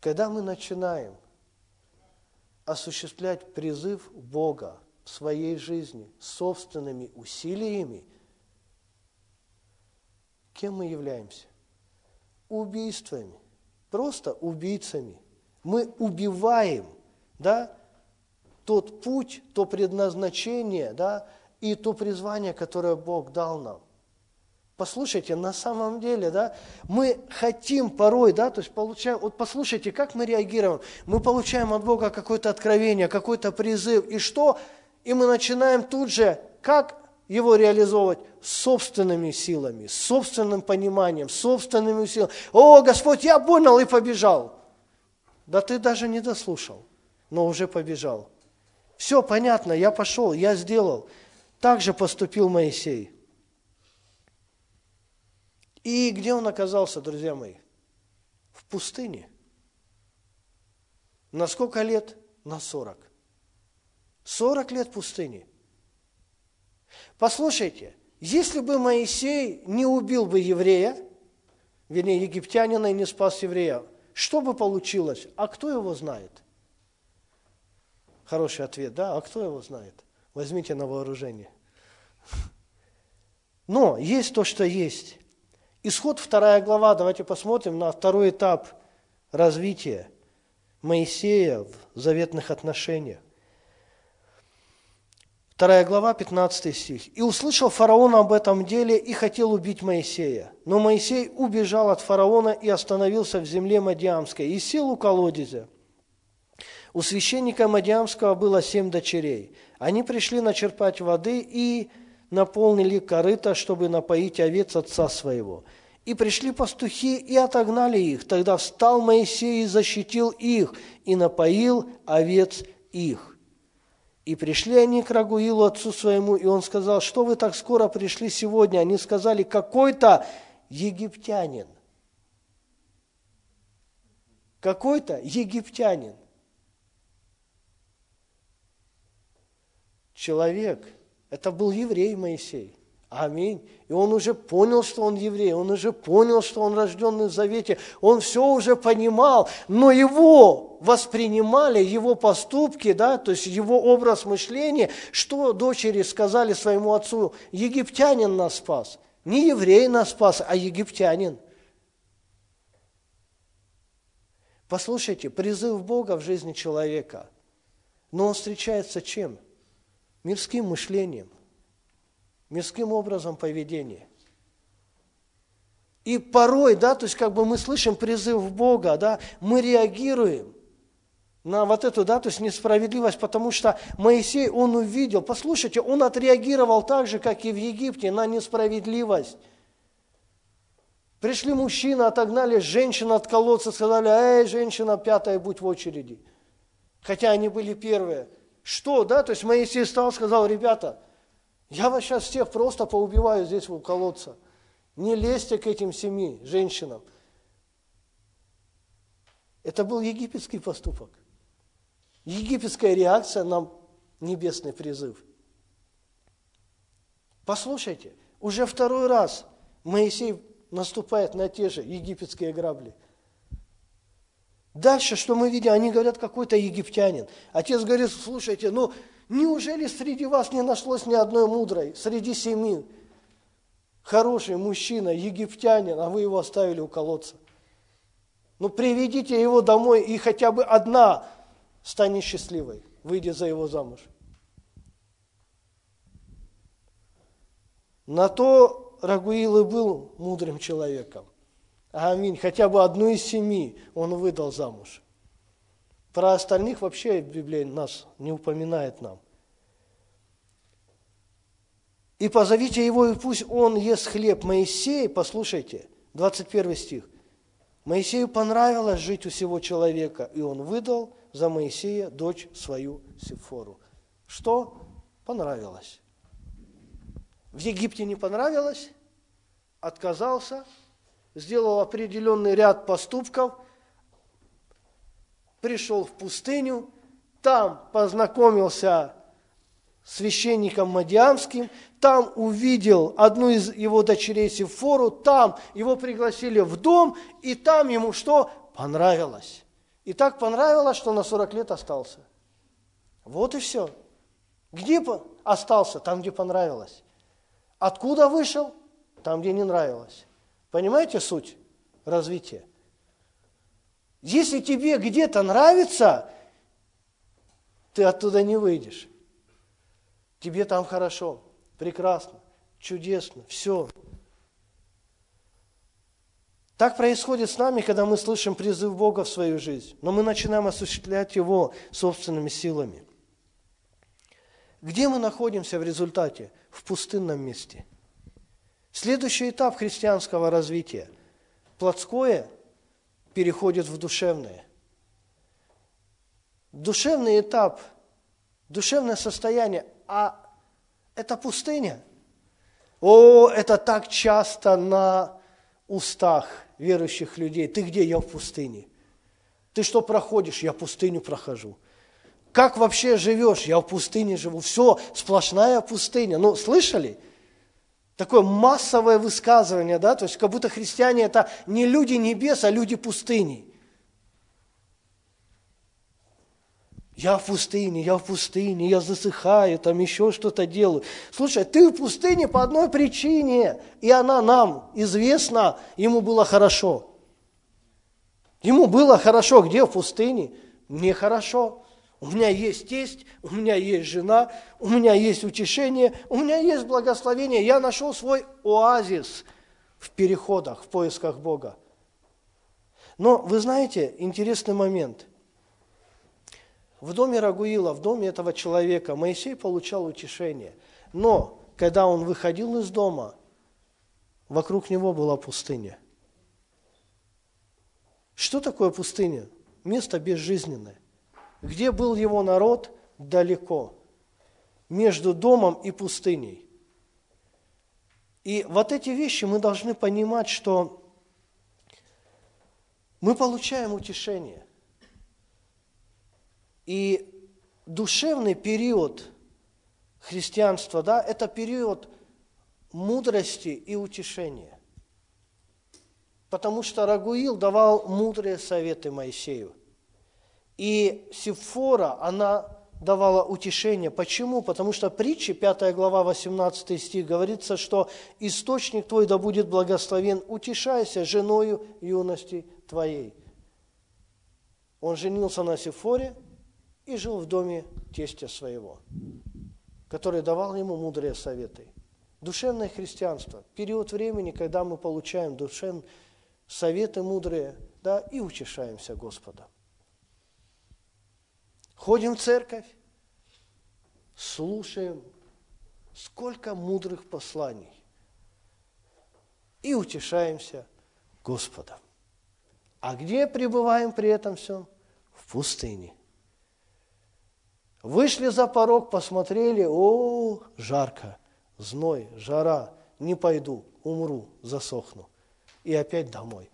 A: когда мы начинаем осуществлять призыв Бога в своей жизни собственными усилиями, кем мы являемся? Убийствами, просто убийцами. Мы убиваем, да, тот путь, то предназначение, да, и то призвание, которое Бог дал нам. Послушайте, на самом деле, да, мы хотим порой, да, то есть получаем, вот послушайте, как мы реагируем. Мы получаем от Бога какое-то откровение, какой-то призыв, и что? И мы начинаем тут же, как его реализовывать? Собственными силами, собственным пониманием, собственными силами. О, Господь, я понял и побежал. Да ты даже не дослушал, но уже побежал. Все понятно, я пошел, я сделал. Так же поступил Моисей. И где он оказался, друзья мои? В пустыне. На сколько лет? На 40. 40 лет пустыни. Послушайте, если бы Моисей не убил бы еврея, вернее, египтянина и не спас еврея, что бы получилось? А кто его знает? Хороший ответ, да? А кто его знает? Возьмите на вооружение. Но есть то, что есть. Исход вторая глава, давайте посмотрим на второй этап развития Моисея в заветных отношениях. Вторая глава, 15 стих. «И услышал фараон об этом деле и хотел убить Моисея. Но Моисей убежал от фараона и остановился в земле Мадиамской и сел у колодезя. У священника Мадиамского было семь дочерей. Они пришли начерпать воды и наполнили корыто, чтобы напоить овец отца своего. И пришли пастухи и отогнали их. Тогда встал Моисей и защитил их, и напоил овец их. И пришли они к Рагуилу, отцу своему, и он сказал, что вы так скоро пришли сегодня? Они сказали, какой-то египтянин. Какой-то египтянин. Человек. Это был еврей Моисей. Аминь. И он уже понял, что он еврей, он уже понял, что он рожденный в Завете, он все уже понимал, но его воспринимали, его поступки, да, то есть его образ мышления, что дочери сказали своему отцу, египтянин нас спас. Не еврей нас спас, а египтянин. Послушайте, призыв Бога в жизни человека, но он встречается чем? Мирским мышлением. мирским образом поведения. И порой, да, то есть как бы мы слышим призыв Бога, да, мы реагируем на вот эту, да, то есть несправедливость, потому что Моисей, он увидел, послушайте, он отреагировал так же, как и в Египте, на несправедливость. Пришли мужчины, отогнали женщину от колодца, сказали, эй, женщина, пятая, будь в очереди. Хотя они были первые. Что, да, то есть Моисей стал, сказал, ребята, я вас сейчас всех просто поубиваю здесь у колодца. Не лезьте к этим семи женщинам. Это был египетский поступок. Египетская реакция на небесный призыв. Послушайте, уже второй раз Моисей наступает на те же египетские грабли. Дальше, что мы видим, они говорят, какой-то египтянин. Отец говорит, слушайте, ну неужели среди вас не нашлось ни одной мудрой, среди семи? хороший мужчина, египтянин, а вы его оставили у колодца. Ну, приведите его домой, и хотя бы одна станет счастливой, выйдя за его замуж. На то Рагуил и был мудрым человеком. Аминь. Хотя бы одну из семи он выдал замуж. Про остальных вообще Библия нас не упоминает нам. И позовите его, и пусть он ест хлеб. Моисей, послушайте, 21 стих. Моисею понравилось жить у всего человека, и он выдал за Моисея дочь свою Сифору. Что? Понравилось. В Египте не понравилось, отказался, сделал определенный ряд поступков, пришел в пустыню, там познакомился священником Мадиамским, там увидел одну из его дочерей Сифору, там его пригласили в дом, и там ему что? Понравилось. И так понравилось, что на 40 лет остался. Вот и все. Где остался? Там, где понравилось. Откуда вышел? Там, где не нравилось. Понимаете суть развития? Если тебе где-то нравится, ты оттуда не выйдешь. Тебе там хорошо, прекрасно, чудесно, все. Так происходит с нами, когда мы слышим призыв Бога в свою жизнь, но мы начинаем осуществлять его собственными силами. Где мы находимся в результате? В пустынном месте. Следующий этап христианского развития. Плотское переходит в душевное. Душевный этап, душевное состояние а это пустыня. О, это так часто на устах верующих людей. Ты где? Я в пустыне. Ты что проходишь? Я пустыню прохожу. Как вообще живешь? Я в пустыне живу. Все, сплошная пустыня. Ну, слышали? Такое массовое высказывание, да? То есть, как будто христиане это не люди небес, а люди пустыни. Я в пустыне, я в пустыне, я засыхаю, там еще что-то делаю. Слушай, ты в пустыне по одной причине, и она нам известна, ему было хорошо. Ему было хорошо, где в пустыне? Мне хорошо. У меня есть тесть, у меня есть жена, у меня есть утешение, у меня есть благословение. Я нашел свой оазис в переходах, в поисках Бога. Но вы знаете, интересный момент – в доме Рагуила, в доме этого человека Моисей получал утешение. Но когда он выходил из дома, вокруг него была пустыня. Что такое пустыня? Место безжизненное. Где был его народ? Далеко. Между домом и пустыней. И вот эти вещи мы должны понимать, что мы получаем утешение. И душевный период христианства, да, это период мудрости и утешения. Потому что Рагуил давал мудрые советы Моисею. И Сифора, она давала утешение. Почему? Потому что притчи, 5 глава, 18 стих, говорится, что «Источник твой да будет благословен, утешайся женою юности твоей». Он женился на Сифоре, и жил в доме тестя своего, который давал ему мудрые советы. Душевное христианство – период времени, когда мы получаем душевные советы мудрые, да, и утешаемся Господом. Ходим в церковь, слушаем, сколько мудрых посланий, и утешаемся Господом. А где пребываем при этом всем? В пустыне. Вышли за порог, посмотрели, о, жарко, зной, жара, не пойду, умру, засохну. И опять домой.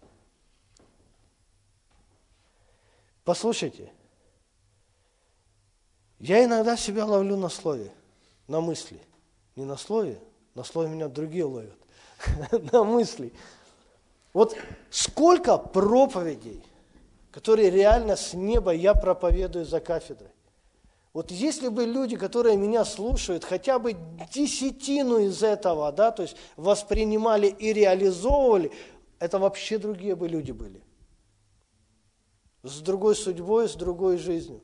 A: Послушайте, я иногда себя ловлю на слове, на мысли. Не на слове, на слове меня другие ловят. на мысли. Вот сколько проповедей, которые реально с неба я проповедую за кафедрой. Вот если бы люди, которые меня слушают, хотя бы десятину из этого, да, то есть воспринимали и реализовывали, это вообще другие бы люди были. С другой судьбой, с другой жизнью.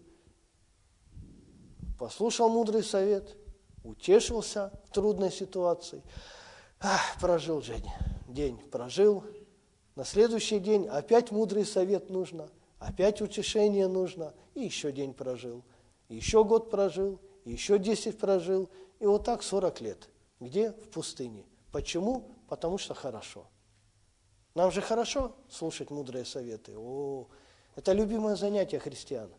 A: Послушал мудрый совет, утешился в трудной ситуации. Ах, прожил Женя, день прожил, на следующий день опять мудрый совет нужно, опять утешение нужно, и еще день прожил, еще год прожил, еще 10 прожил, и вот так 40 лет. Где? В пустыне. Почему? Потому что хорошо. Нам же хорошо слушать мудрые советы. О, это любимое занятие христиан.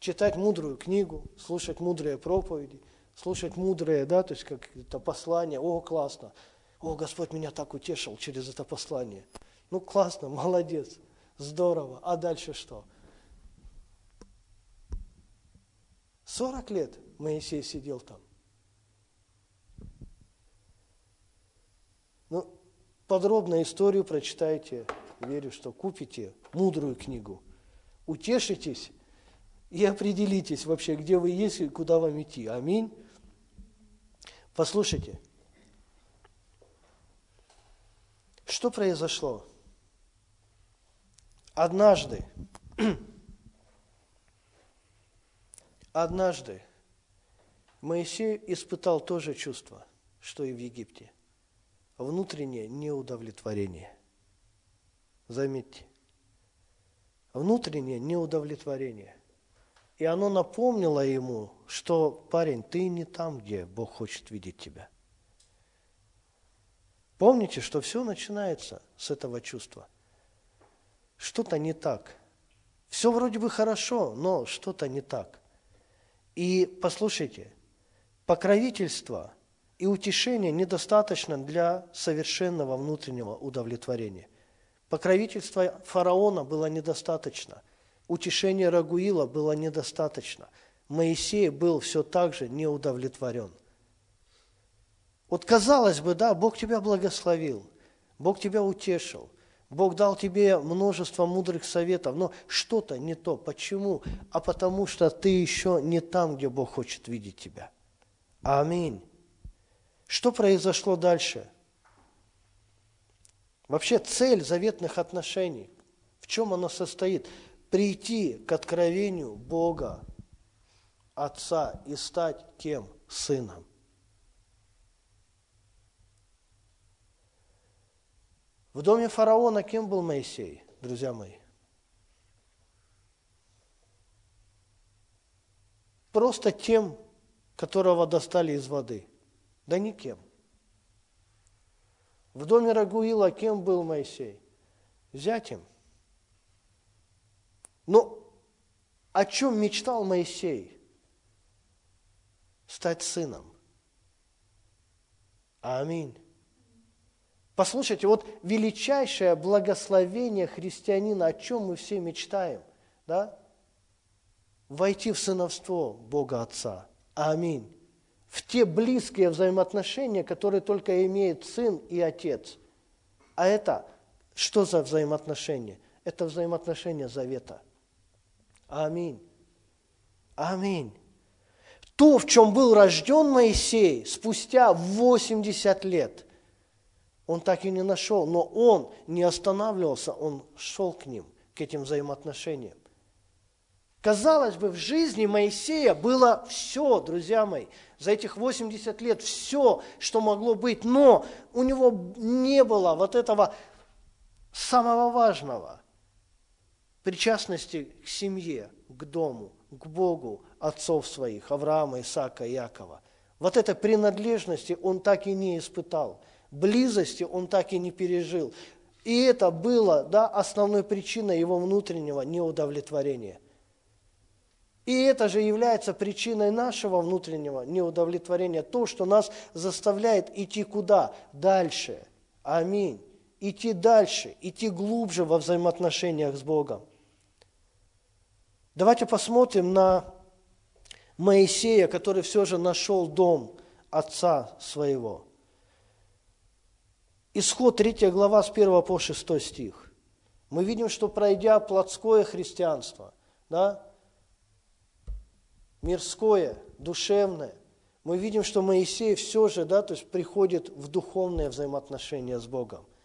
A: Читать мудрую книгу, слушать мудрые проповеди, слушать мудрые, да, то есть как это послание. О, классно. О, Господь меня так утешил через это послание. Ну, классно, молодец, здорово. А дальше что? 40 лет Моисей сидел там. Ну, подробно историю прочитайте, верю, что купите мудрую книгу. Утешитесь и определитесь вообще, где вы есть и куда вам идти. Аминь. Послушайте, что произошло? Однажды, однажды Моисей испытал то же чувство, что и в Египте. Внутреннее неудовлетворение. Заметьте. Внутреннее неудовлетворение. И оно напомнило ему, что, парень, ты не там, где Бог хочет видеть тебя. Помните, что все начинается с этого чувства. Что-то не так. Все вроде бы хорошо, но что-то не так. И послушайте, покровительство и утешение недостаточно для совершенного внутреннего удовлетворения. Покровительство фараона было недостаточно. Утешение Рагуила было недостаточно. Моисей был все так же неудовлетворен. Вот казалось бы, да, Бог тебя благословил, Бог тебя утешил, Бог дал тебе множество мудрых советов, но что-то не то. Почему? А потому что ты еще не там, где Бог хочет видеть тебя. Аминь. Что произошло дальше? Вообще цель заветных отношений, в чем она состоит? Прийти к откровению Бога, Отца, и стать кем? Сыном. В доме фараона кем был Моисей, друзья мои? Просто тем, которого достали из воды. Да никем. В доме Рагуила кем был Моисей? Зятем – но о чем мечтал Моисей? Стать сыном. Аминь. Послушайте, вот величайшее благословение христианина, о чем мы все мечтаем, да? Войти в сыновство Бога Отца. Аминь. В те близкие взаимоотношения, которые только имеет сын и отец. А это что за взаимоотношения? Это взаимоотношения завета – Аминь. Аминь. То, в чем был рожден Моисей спустя 80 лет, он так и не нашел, но он не останавливался, он шел к ним, к этим взаимоотношениям. Казалось бы, в жизни Моисея было все, друзья мои, за этих 80 лет все, что могло быть, но у него не было вот этого самого важного – причастности к семье, к дому, к Богу отцов своих, Авраама, Исаака, Якова. Вот этой принадлежности он так и не испытал, близости он так и не пережил. И это было да, основной причиной его внутреннего неудовлетворения. И это же является причиной нашего внутреннего неудовлетворения, то, что нас заставляет идти куда? Дальше. Аминь. Идти дальше, идти глубже во взаимоотношениях с Богом. Давайте посмотрим на Моисея, который все же нашел дом отца своего. Исход 3 глава с 1 по 6 стих. Мы видим, что пройдя плотское христианство, да, мирское, душевное, мы видим, что Моисей все же да, то есть приходит в духовное взаимоотношение с Богом –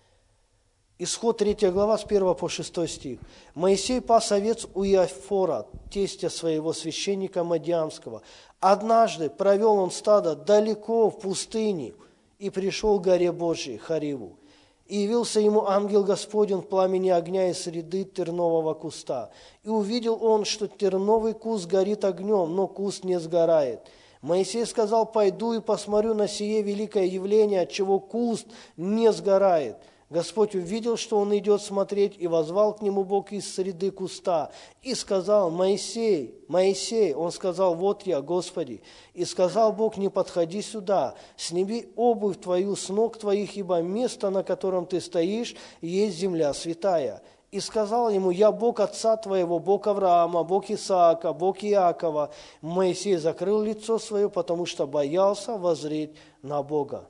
A: Исход 3 глава с 1 по 6 стих. «Моисей пас овец у Иофора, тестя своего священника Мадиамского. Однажды провел он стадо далеко в пустыне и пришел к горе Божией, Хариву. И явился ему ангел Господень в пламени огня из среды тернового куста. И увидел он, что терновый куст горит огнем, но куст не сгорает. Моисей сказал, пойду и посмотрю на сие великое явление, от чего куст не сгорает – Господь увидел, что он идет смотреть, и возвал к нему Бог из среды куста, и сказал, «Моисей, Моисей!» Он сказал, «Вот я, Господи!» И сказал Бог, «Не подходи сюда, сними обувь твою с ног твоих, ибо место, на котором ты стоишь, есть земля святая». И сказал ему, «Я Бог отца твоего, Бог Авраама, Бог Исаака, Бог Иакова». Моисей закрыл лицо свое, потому что боялся возреть на Бога.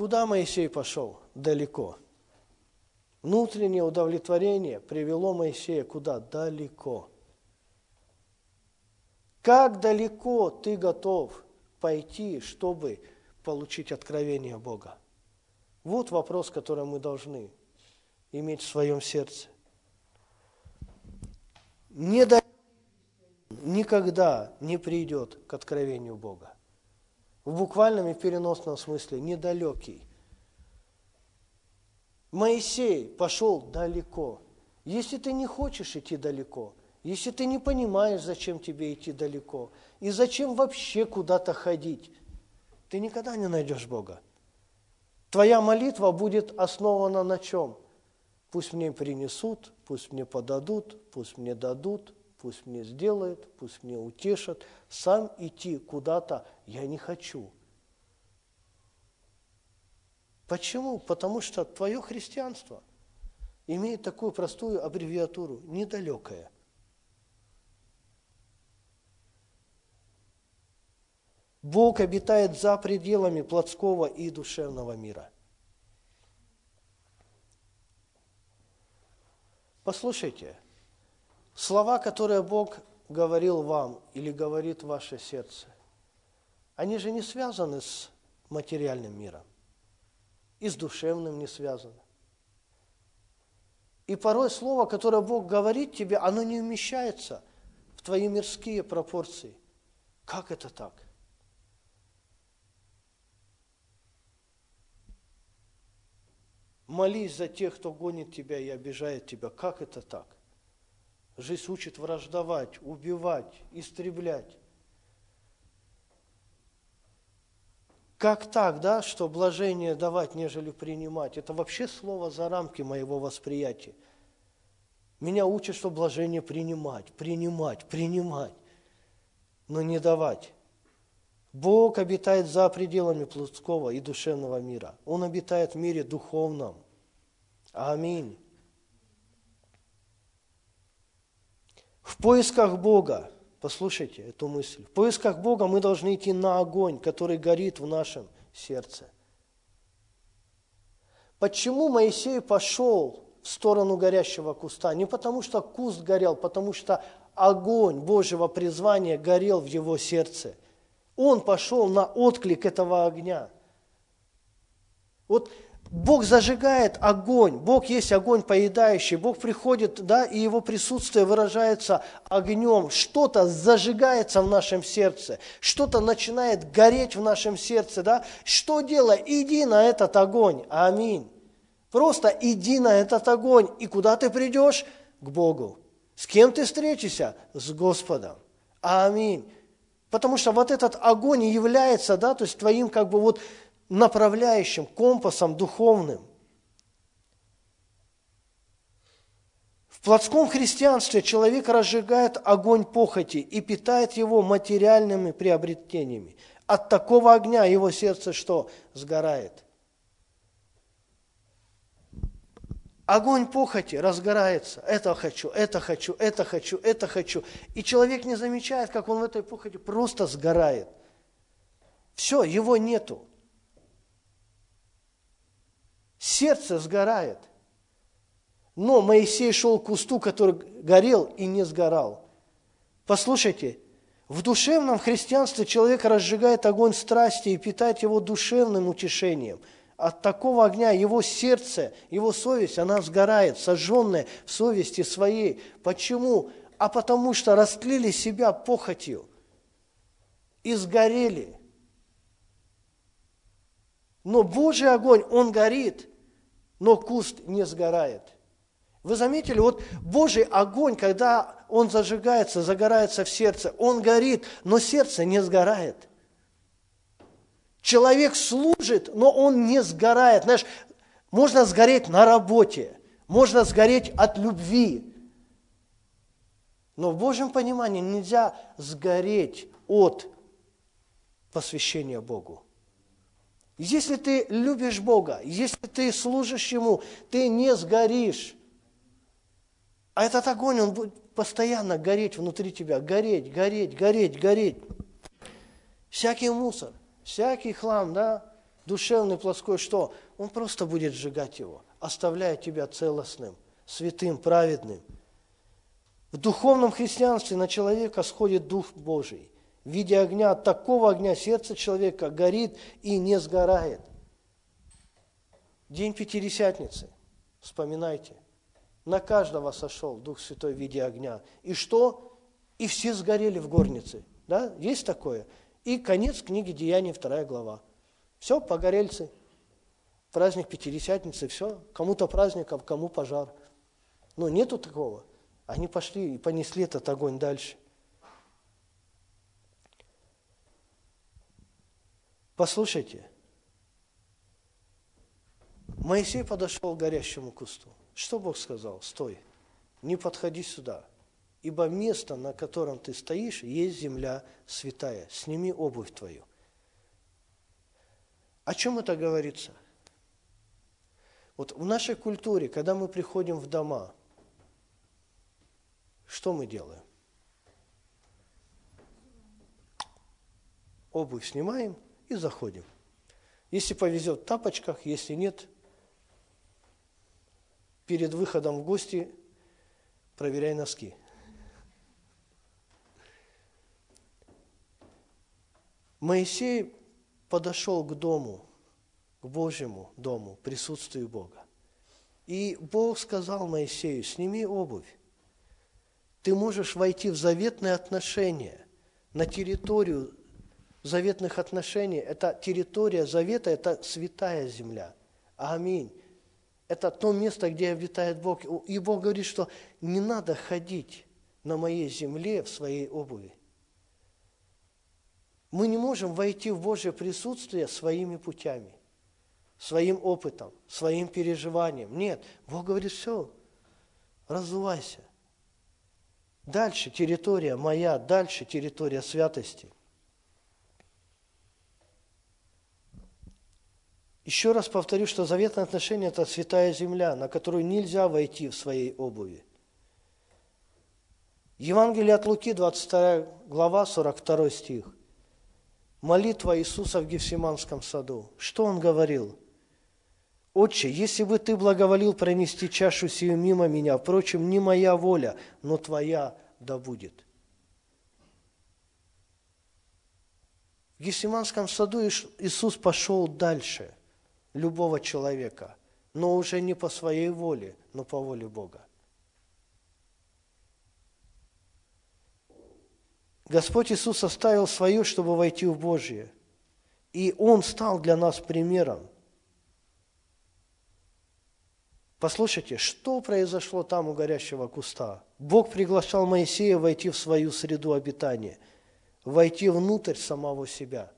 A: Куда Моисей пошел? Далеко. Внутреннее удовлетворение привело Моисея куда? Далеко. Как далеко ты готов пойти, чтобы получить откровение Бога? Вот вопрос, который мы должны иметь в своем сердце. Не никогда не придет к откровению Бога в буквальном и переносном смысле, недалекий. Моисей пошел далеко. Если ты не хочешь идти далеко, если ты не понимаешь, зачем тебе идти далеко, и зачем вообще куда-то ходить, ты никогда не найдешь Бога. Твоя молитва будет основана на чем? Пусть мне принесут, пусть мне подадут, пусть мне дадут, пусть мне сделают, пусть мне утешат. Сам идти куда-то я не хочу. Почему? Потому что твое христианство имеет такую простую аббревиатуру – недалекое. Бог обитает за пределами плотского и душевного мира. Послушайте – Слова, которые Бог говорил вам или говорит ваше сердце, они же не связаны с материальным миром. И с душевным не связаны. И порой слово, которое Бог говорит тебе, оно не умещается в твои мирские пропорции. Как это так? Молись за тех, кто гонит тебя и обижает тебя. Как это так? Жизнь учит враждовать, убивать, истреблять. Как так, да, что блажение давать, нежели принимать? Это вообще слово за рамки моего восприятия. Меня учат, что блажение принимать, принимать, принимать, но не давать. Бог обитает за пределами плотского и душевного мира. Он обитает в мире духовном. Аминь. В поисках Бога, послушайте эту мысль, в поисках Бога мы должны идти на огонь, который горит в нашем сердце. Почему Моисей пошел в сторону горящего куста? Не потому, что куст горел, потому что огонь Божьего призвания горел в его сердце. Он пошел на отклик этого огня. Вот Бог зажигает огонь, Бог есть огонь поедающий, Бог приходит, да, и Его присутствие выражается огнем, что-то зажигается в нашем сердце, что-то начинает гореть в нашем сердце, да, что делай? Иди на этот огонь, аминь. Просто иди на этот огонь, и куда ты придешь? К Богу. С кем ты встретишься? С Господом. Аминь. Потому что вот этот огонь является, да, то есть твоим как бы вот направляющим, компасом духовным. В плотском христианстве человек разжигает огонь похоти и питает его материальными приобретениями. От такого огня его сердце что? Сгорает. Огонь похоти разгорается. Это хочу, это хочу, это хочу, это хочу. И человек не замечает, как он в этой похоти просто сгорает. Все, его нету. Сердце сгорает. Но Моисей шел к кусту, который горел и не сгорал. Послушайте, в душевном христианстве человек разжигает огонь страсти и питает его душевным утешением. От такого огня его сердце, его совесть, она сгорает, сожженная в совести своей. Почему? А потому что растлили себя похотью и сгорели. Но Божий огонь, он горит но куст не сгорает. Вы заметили, вот Божий огонь, когда он зажигается, загорается в сердце, он горит, но сердце не сгорает. Человек служит, но он не сгорает. Знаешь, можно сгореть на работе, можно сгореть от любви. Но в Божьем понимании нельзя сгореть от посвящения Богу. Если ты любишь Бога, если ты служишь Ему, ты не сгоришь. А этот огонь, он будет постоянно гореть внутри тебя, гореть, гореть, гореть, гореть. Всякий мусор, всякий хлам, да, душевный, плоской, что? Он просто будет сжигать его, оставляя тебя целостным, святым, праведным. В духовном христианстве на человека сходит Дух Божий в виде огня, от такого огня сердце человека горит и не сгорает. День Пятидесятницы, вспоминайте, на каждого сошел Дух Святой в виде огня. И что? И все сгорели в горнице. Да? Есть такое? И конец книги Деяний, вторая глава. Все, погорельцы. Праздник Пятидесятницы, все. Кому-то праздник, а кому пожар. Но нету такого. Они пошли и понесли этот огонь дальше. Послушайте, Моисей подошел к горящему кусту. Что Бог сказал? Стой, не подходи сюда, ибо место, на котором ты стоишь, есть земля святая. Сними обувь твою. О чем это говорится? Вот в нашей культуре, когда мы приходим в дома, что мы делаем? Обувь снимаем – и заходим. Если повезет в тапочках, если нет, перед выходом в гости проверяй носки. Моисей подошел к дому, к Божьему дому, присутствию Бога. И Бог сказал Моисею, сними обувь. Ты можешь войти в заветные отношения на территорию заветных отношений, это территория завета, это святая земля. Аминь. Это то место, где обитает Бог. И Бог говорит, что не надо ходить на моей земле в своей обуви. Мы не можем войти в Божье присутствие своими путями, своим опытом, своим переживанием. Нет, Бог говорит, все, разувайся. Дальше территория моя, дальше территория святости – Еще раз повторю, что заветное отношение – это святая земля, на которую нельзя войти в своей обуви. Евангелие от Луки, 22 глава, 42 стих. Молитва Иисуса в Гефсиманском саду. Что Он говорил? «Отче, если бы Ты благоволил пронести чашу сию мимо меня, впрочем, не моя воля, но Твоя да будет». В Гефсиманском саду Иисус пошел дальше – любого человека, но уже не по своей воле, но по воле Бога. Господь Иисус оставил свое, чтобы войти в Божье. И Он стал для нас примером. Послушайте, что произошло там у горящего куста? Бог приглашал Моисея войти в свою среду обитания, войти внутрь самого себя.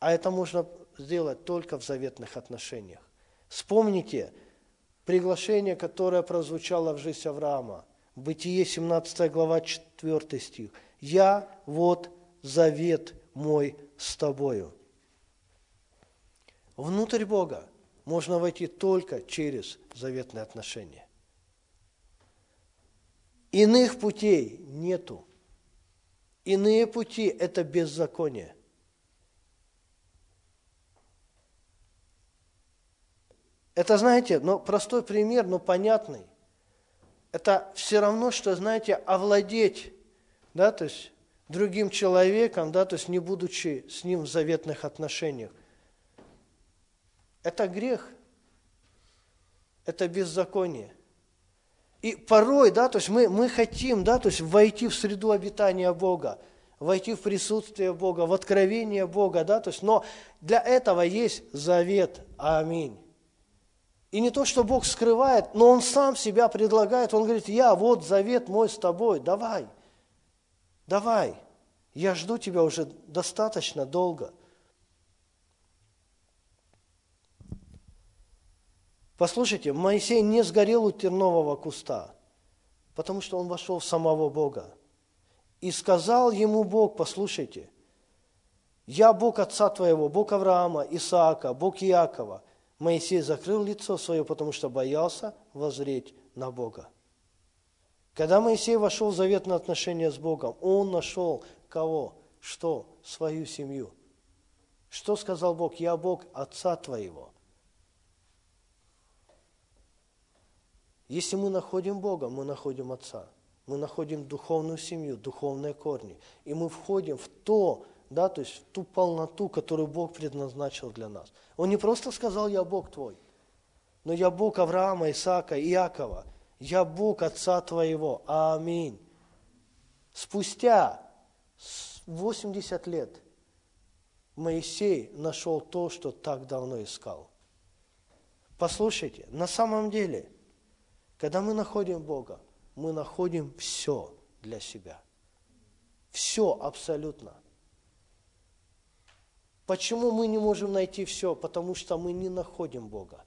A: А это можно сделать только в заветных отношениях. Вспомните приглашение, которое прозвучало в жизнь Авраама – Бытие 17 глава 4 стих. «Я вот завет мой с тобою». Внутрь Бога можно войти только через заветные отношения. Иных путей нету. Иные пути – это беззаконие. Это, знаете, ну, простой пример, но понятный это все равно, что, знаете, овладеть, да, то есть другим человеком, да, то есть не будучи с ним в заветных отношениях. Это грех, это беззаконие. И порой, да, то есть мы, мы хотим, да, то есть войти в среду обитания Бога, войти в присутствие Бога, в откровение Бога, да, то есть, но для этого есть завет. Аминь. И не то, что Бог скрывает, но Он сам себя предлагает. Он говорит, я, вот завет мой с тобой, давай, давай. Я жду тебя уже достаточно долго. Послушайте, Моисей не сгорел у тернового куста, потому что он вошел в самого Бога. И сказал ему Бог, послушайте, я Бог отца твоего, Бог Авраама, Исаака, Бог Иакова – Моисей закрыл лицо свое, потому что боялся возреть на Бога. Когда Моисей вошел в заветное отношение с Богом, он нашел кого? Что? Свою семью. Что сказал Бог? Я Бог отца твоего. Если мы находим Бога, мы находим Отца. Мы находим духовную семью, духовные корни. И мы входим в то да, то есть ту полноту, которую Бог предназначил для нас. Он не просто сказал, я Бог твой, но я Бог Авраама, Исаака, Иакова, я Бог Отца твоего. Аминь. Спустя 80 лет Моисей нашел то, что так давно искал. Послушайте, на самом деле, когда мы находим Бога, мы находим все для себя. Все абсолютно. Почему мы не можем найти все? Потому что мы не находим Бога.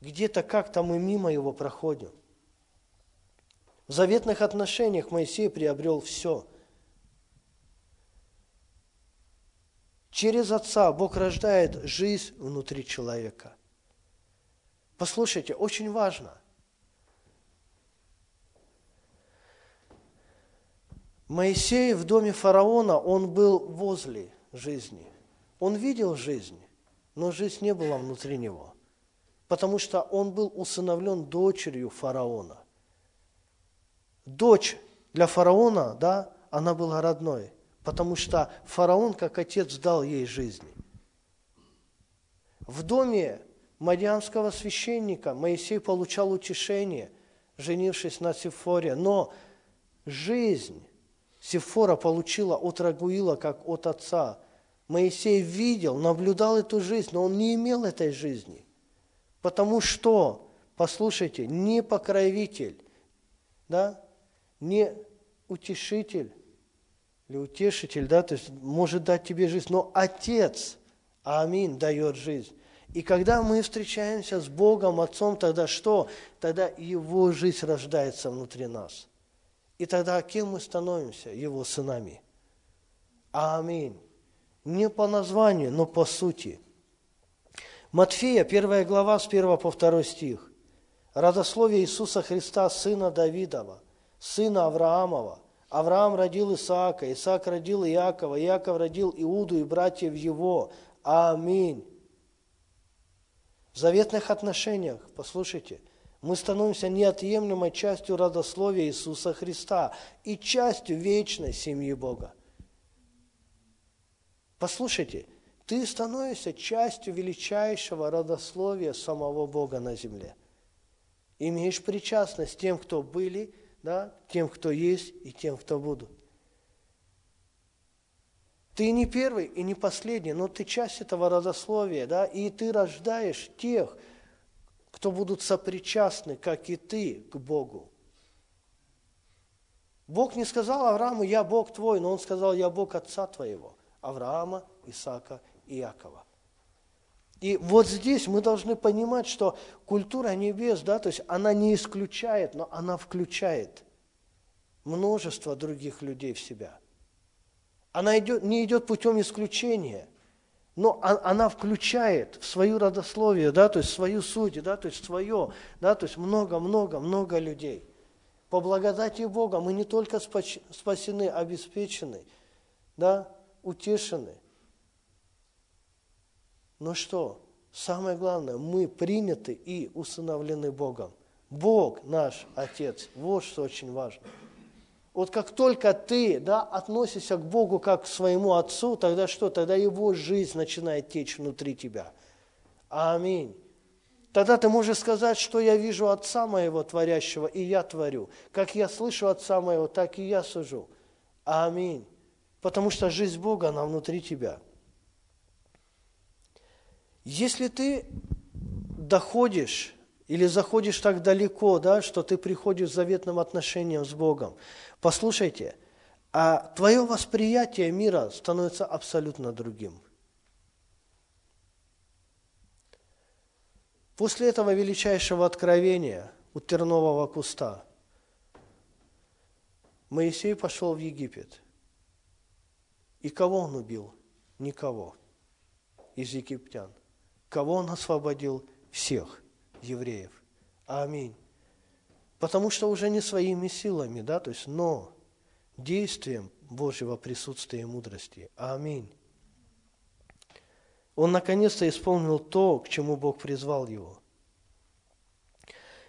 A: Где-то как-то мы мимо Его проходим. В заветных отношениях Моисей приобрел все. Через Отца Бог рождает жизнь внутри человека. Послушайте, очень важно. Моисей в доме фараона, он был возле жизни. Он видел жизнь, но жизнь не была внутри него, потому что он был усыновлен дочерью фараона. Дочь для фараона, да, она была родной, потому что фараон, как отец, дал ей жизни. В доме мадиамского священника Моисей получал утешение, женившись на Сифоре, но жизнь Сифора получила от Рагуила, как от отца. Моисей видел, наблюдал эту жизнь, но он не имел этой жизни. Потому что, послушайте, не покровитель, да, не утешитель или утешитель, да, то есть может дать тебе жизнь, но Отец, аминь, дает жизнь. И когда мы встречаемся с Богом, Отцом, тогда что? Тогда Его жизнь рождается внутри нас. И тогда кем мы становимся? Его сынами. Аминь. Не по названию, но по сути. Матфея, первая глава, с 1 по 2 стих. Родословие Иисуса Христа, сына Давидова, сына Авраамова. Авраам родил Исаака, Исаак родил Иакова, Иаков родил Иуду и братьев его. Аминь. В заветных отношениях, послушайте, мы становимся неотъемлемой частью родословия Иисуса Христа и частью вечной семьи Бога. Послушайте, ты становишься частью величайшего родословия самого Бога на земле. Имеешь причастность тем, кто были, да, тем, кто есть и тем, кто будут. Ты не первый и не последний, но ты часть этого родословия, да, и ты рождаешь тех, кто будут сопричастны, как и ты, к Богу. Бог не сказал Аврааму, я Бог твой, но он сказал, я Бог отца твоего, Авраама, Исаака и Иакова. И вот здесь мы должны понимать, что культура небес, да, то есть она не исключает, но она включает множество других людей в себя – она идет, не идет путем исключения, но она включает в свою родословие, да, то есть свою суть, да, то есть свое, да, то есть много-много-много людей. По благодати Бога мы не только спасены, обеспечены, да, утешены. Но что? Самое главное, мы приняты и усыновлены Богом. Бог наш Отец. Вот что очень важно. Вот как только ты да, относишься к Богу как к своему Отцу, тогда что? Тогда Его жизнь начинает течь внутри тебя. Аминь. Тогда ты можешь сказать, что я вижу Отца моего творящего, и я творю. Как я слышу Отца моего, так и я сужу. Аминь. Потому что жизнь Бога, она внутри тебя. Если ты доходишь или заходишь так далеко, да, что ты приходишь к заветным отношениям с Богом, Послушайте, а твое восприятие мира становится абсолютно другим. После этого величайшего откровения у тернового куста Моисей пошел в Египет. И кого он убил? Никого из египтян. Кого он освободил? Всех евреев. Аминь. Потому что уже не своими силами, да, то есть, но действием Божьего присутствия и мудрости. Аминь. Он наконец-то исполнил то, к чему Бог призвал его.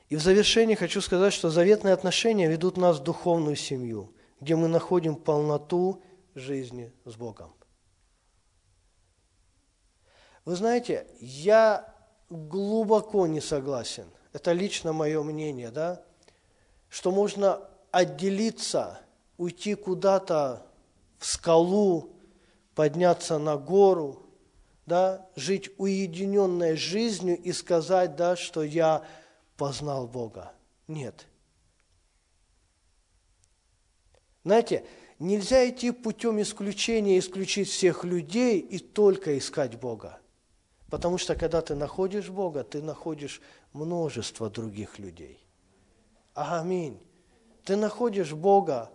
A: И в завершение хочу сказать, что заветные отношения ведут нас в духовную семью, где мы находим полноту жизни с Богом. Вы знаете, я глубоко не согласен, это лично мое мнение, да, что можно отделиться, уйти куда-то в скалу, подняться на гору, да, жить уединенной жизнью и сказать, да, что я познал Бога. Нет. Знаете, нельзя идти путем исключения, исключить всех людей и только искать Бога. Потому что когда ты находишь Бога, ты находишь множество других людей. Аминь. Ты находишь Бога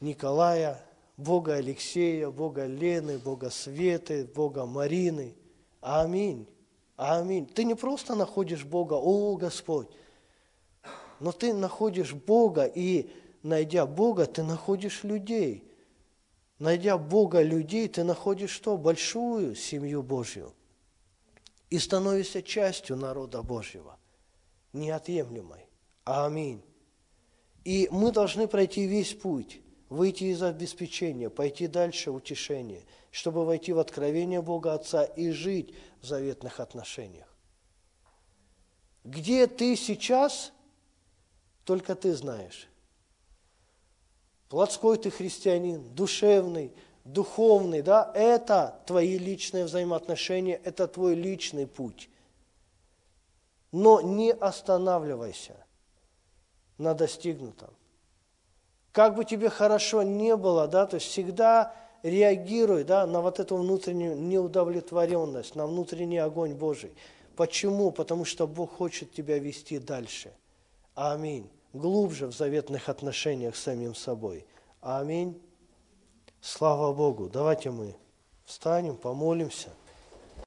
A: Николая, Бога Алексея, Бога Лены, Бога Светы, Бога Марины. Аминь. Аминь. Ты не просто находишь Бога, о Господь, но ты находишь Бога, и найдя Бога, ты находишь людей. Найдя Бога людей, ты находишь что? Большую семью Божью. И становишься частью народа Божьего неотъемлемой. Аминь. И мы должны пройти весь путь, выйти из обеспечения, пойти дальше утешение, чтобы войти в откровение Бога Отца и жить в заветных отношениях. Где ты сейчас, только ты знаешь. Плотской ты христианин, душевный, духовный, да, это твои личные взаимоотношения, это твой личный путь но не останавливайся на достигнутом. Как бы тебе хорошо не было, да, то есть всегда реагируй да, на вот эту внутреннюю неудовлетворенность, на внутренний огонь Божий. Почему? Потому что Бог хочет тебя вести дальше. Аминь. Глубже в заветных отношениях с самим собой. Аминь. Слава Богу. Давайте мы встанем, помолимся.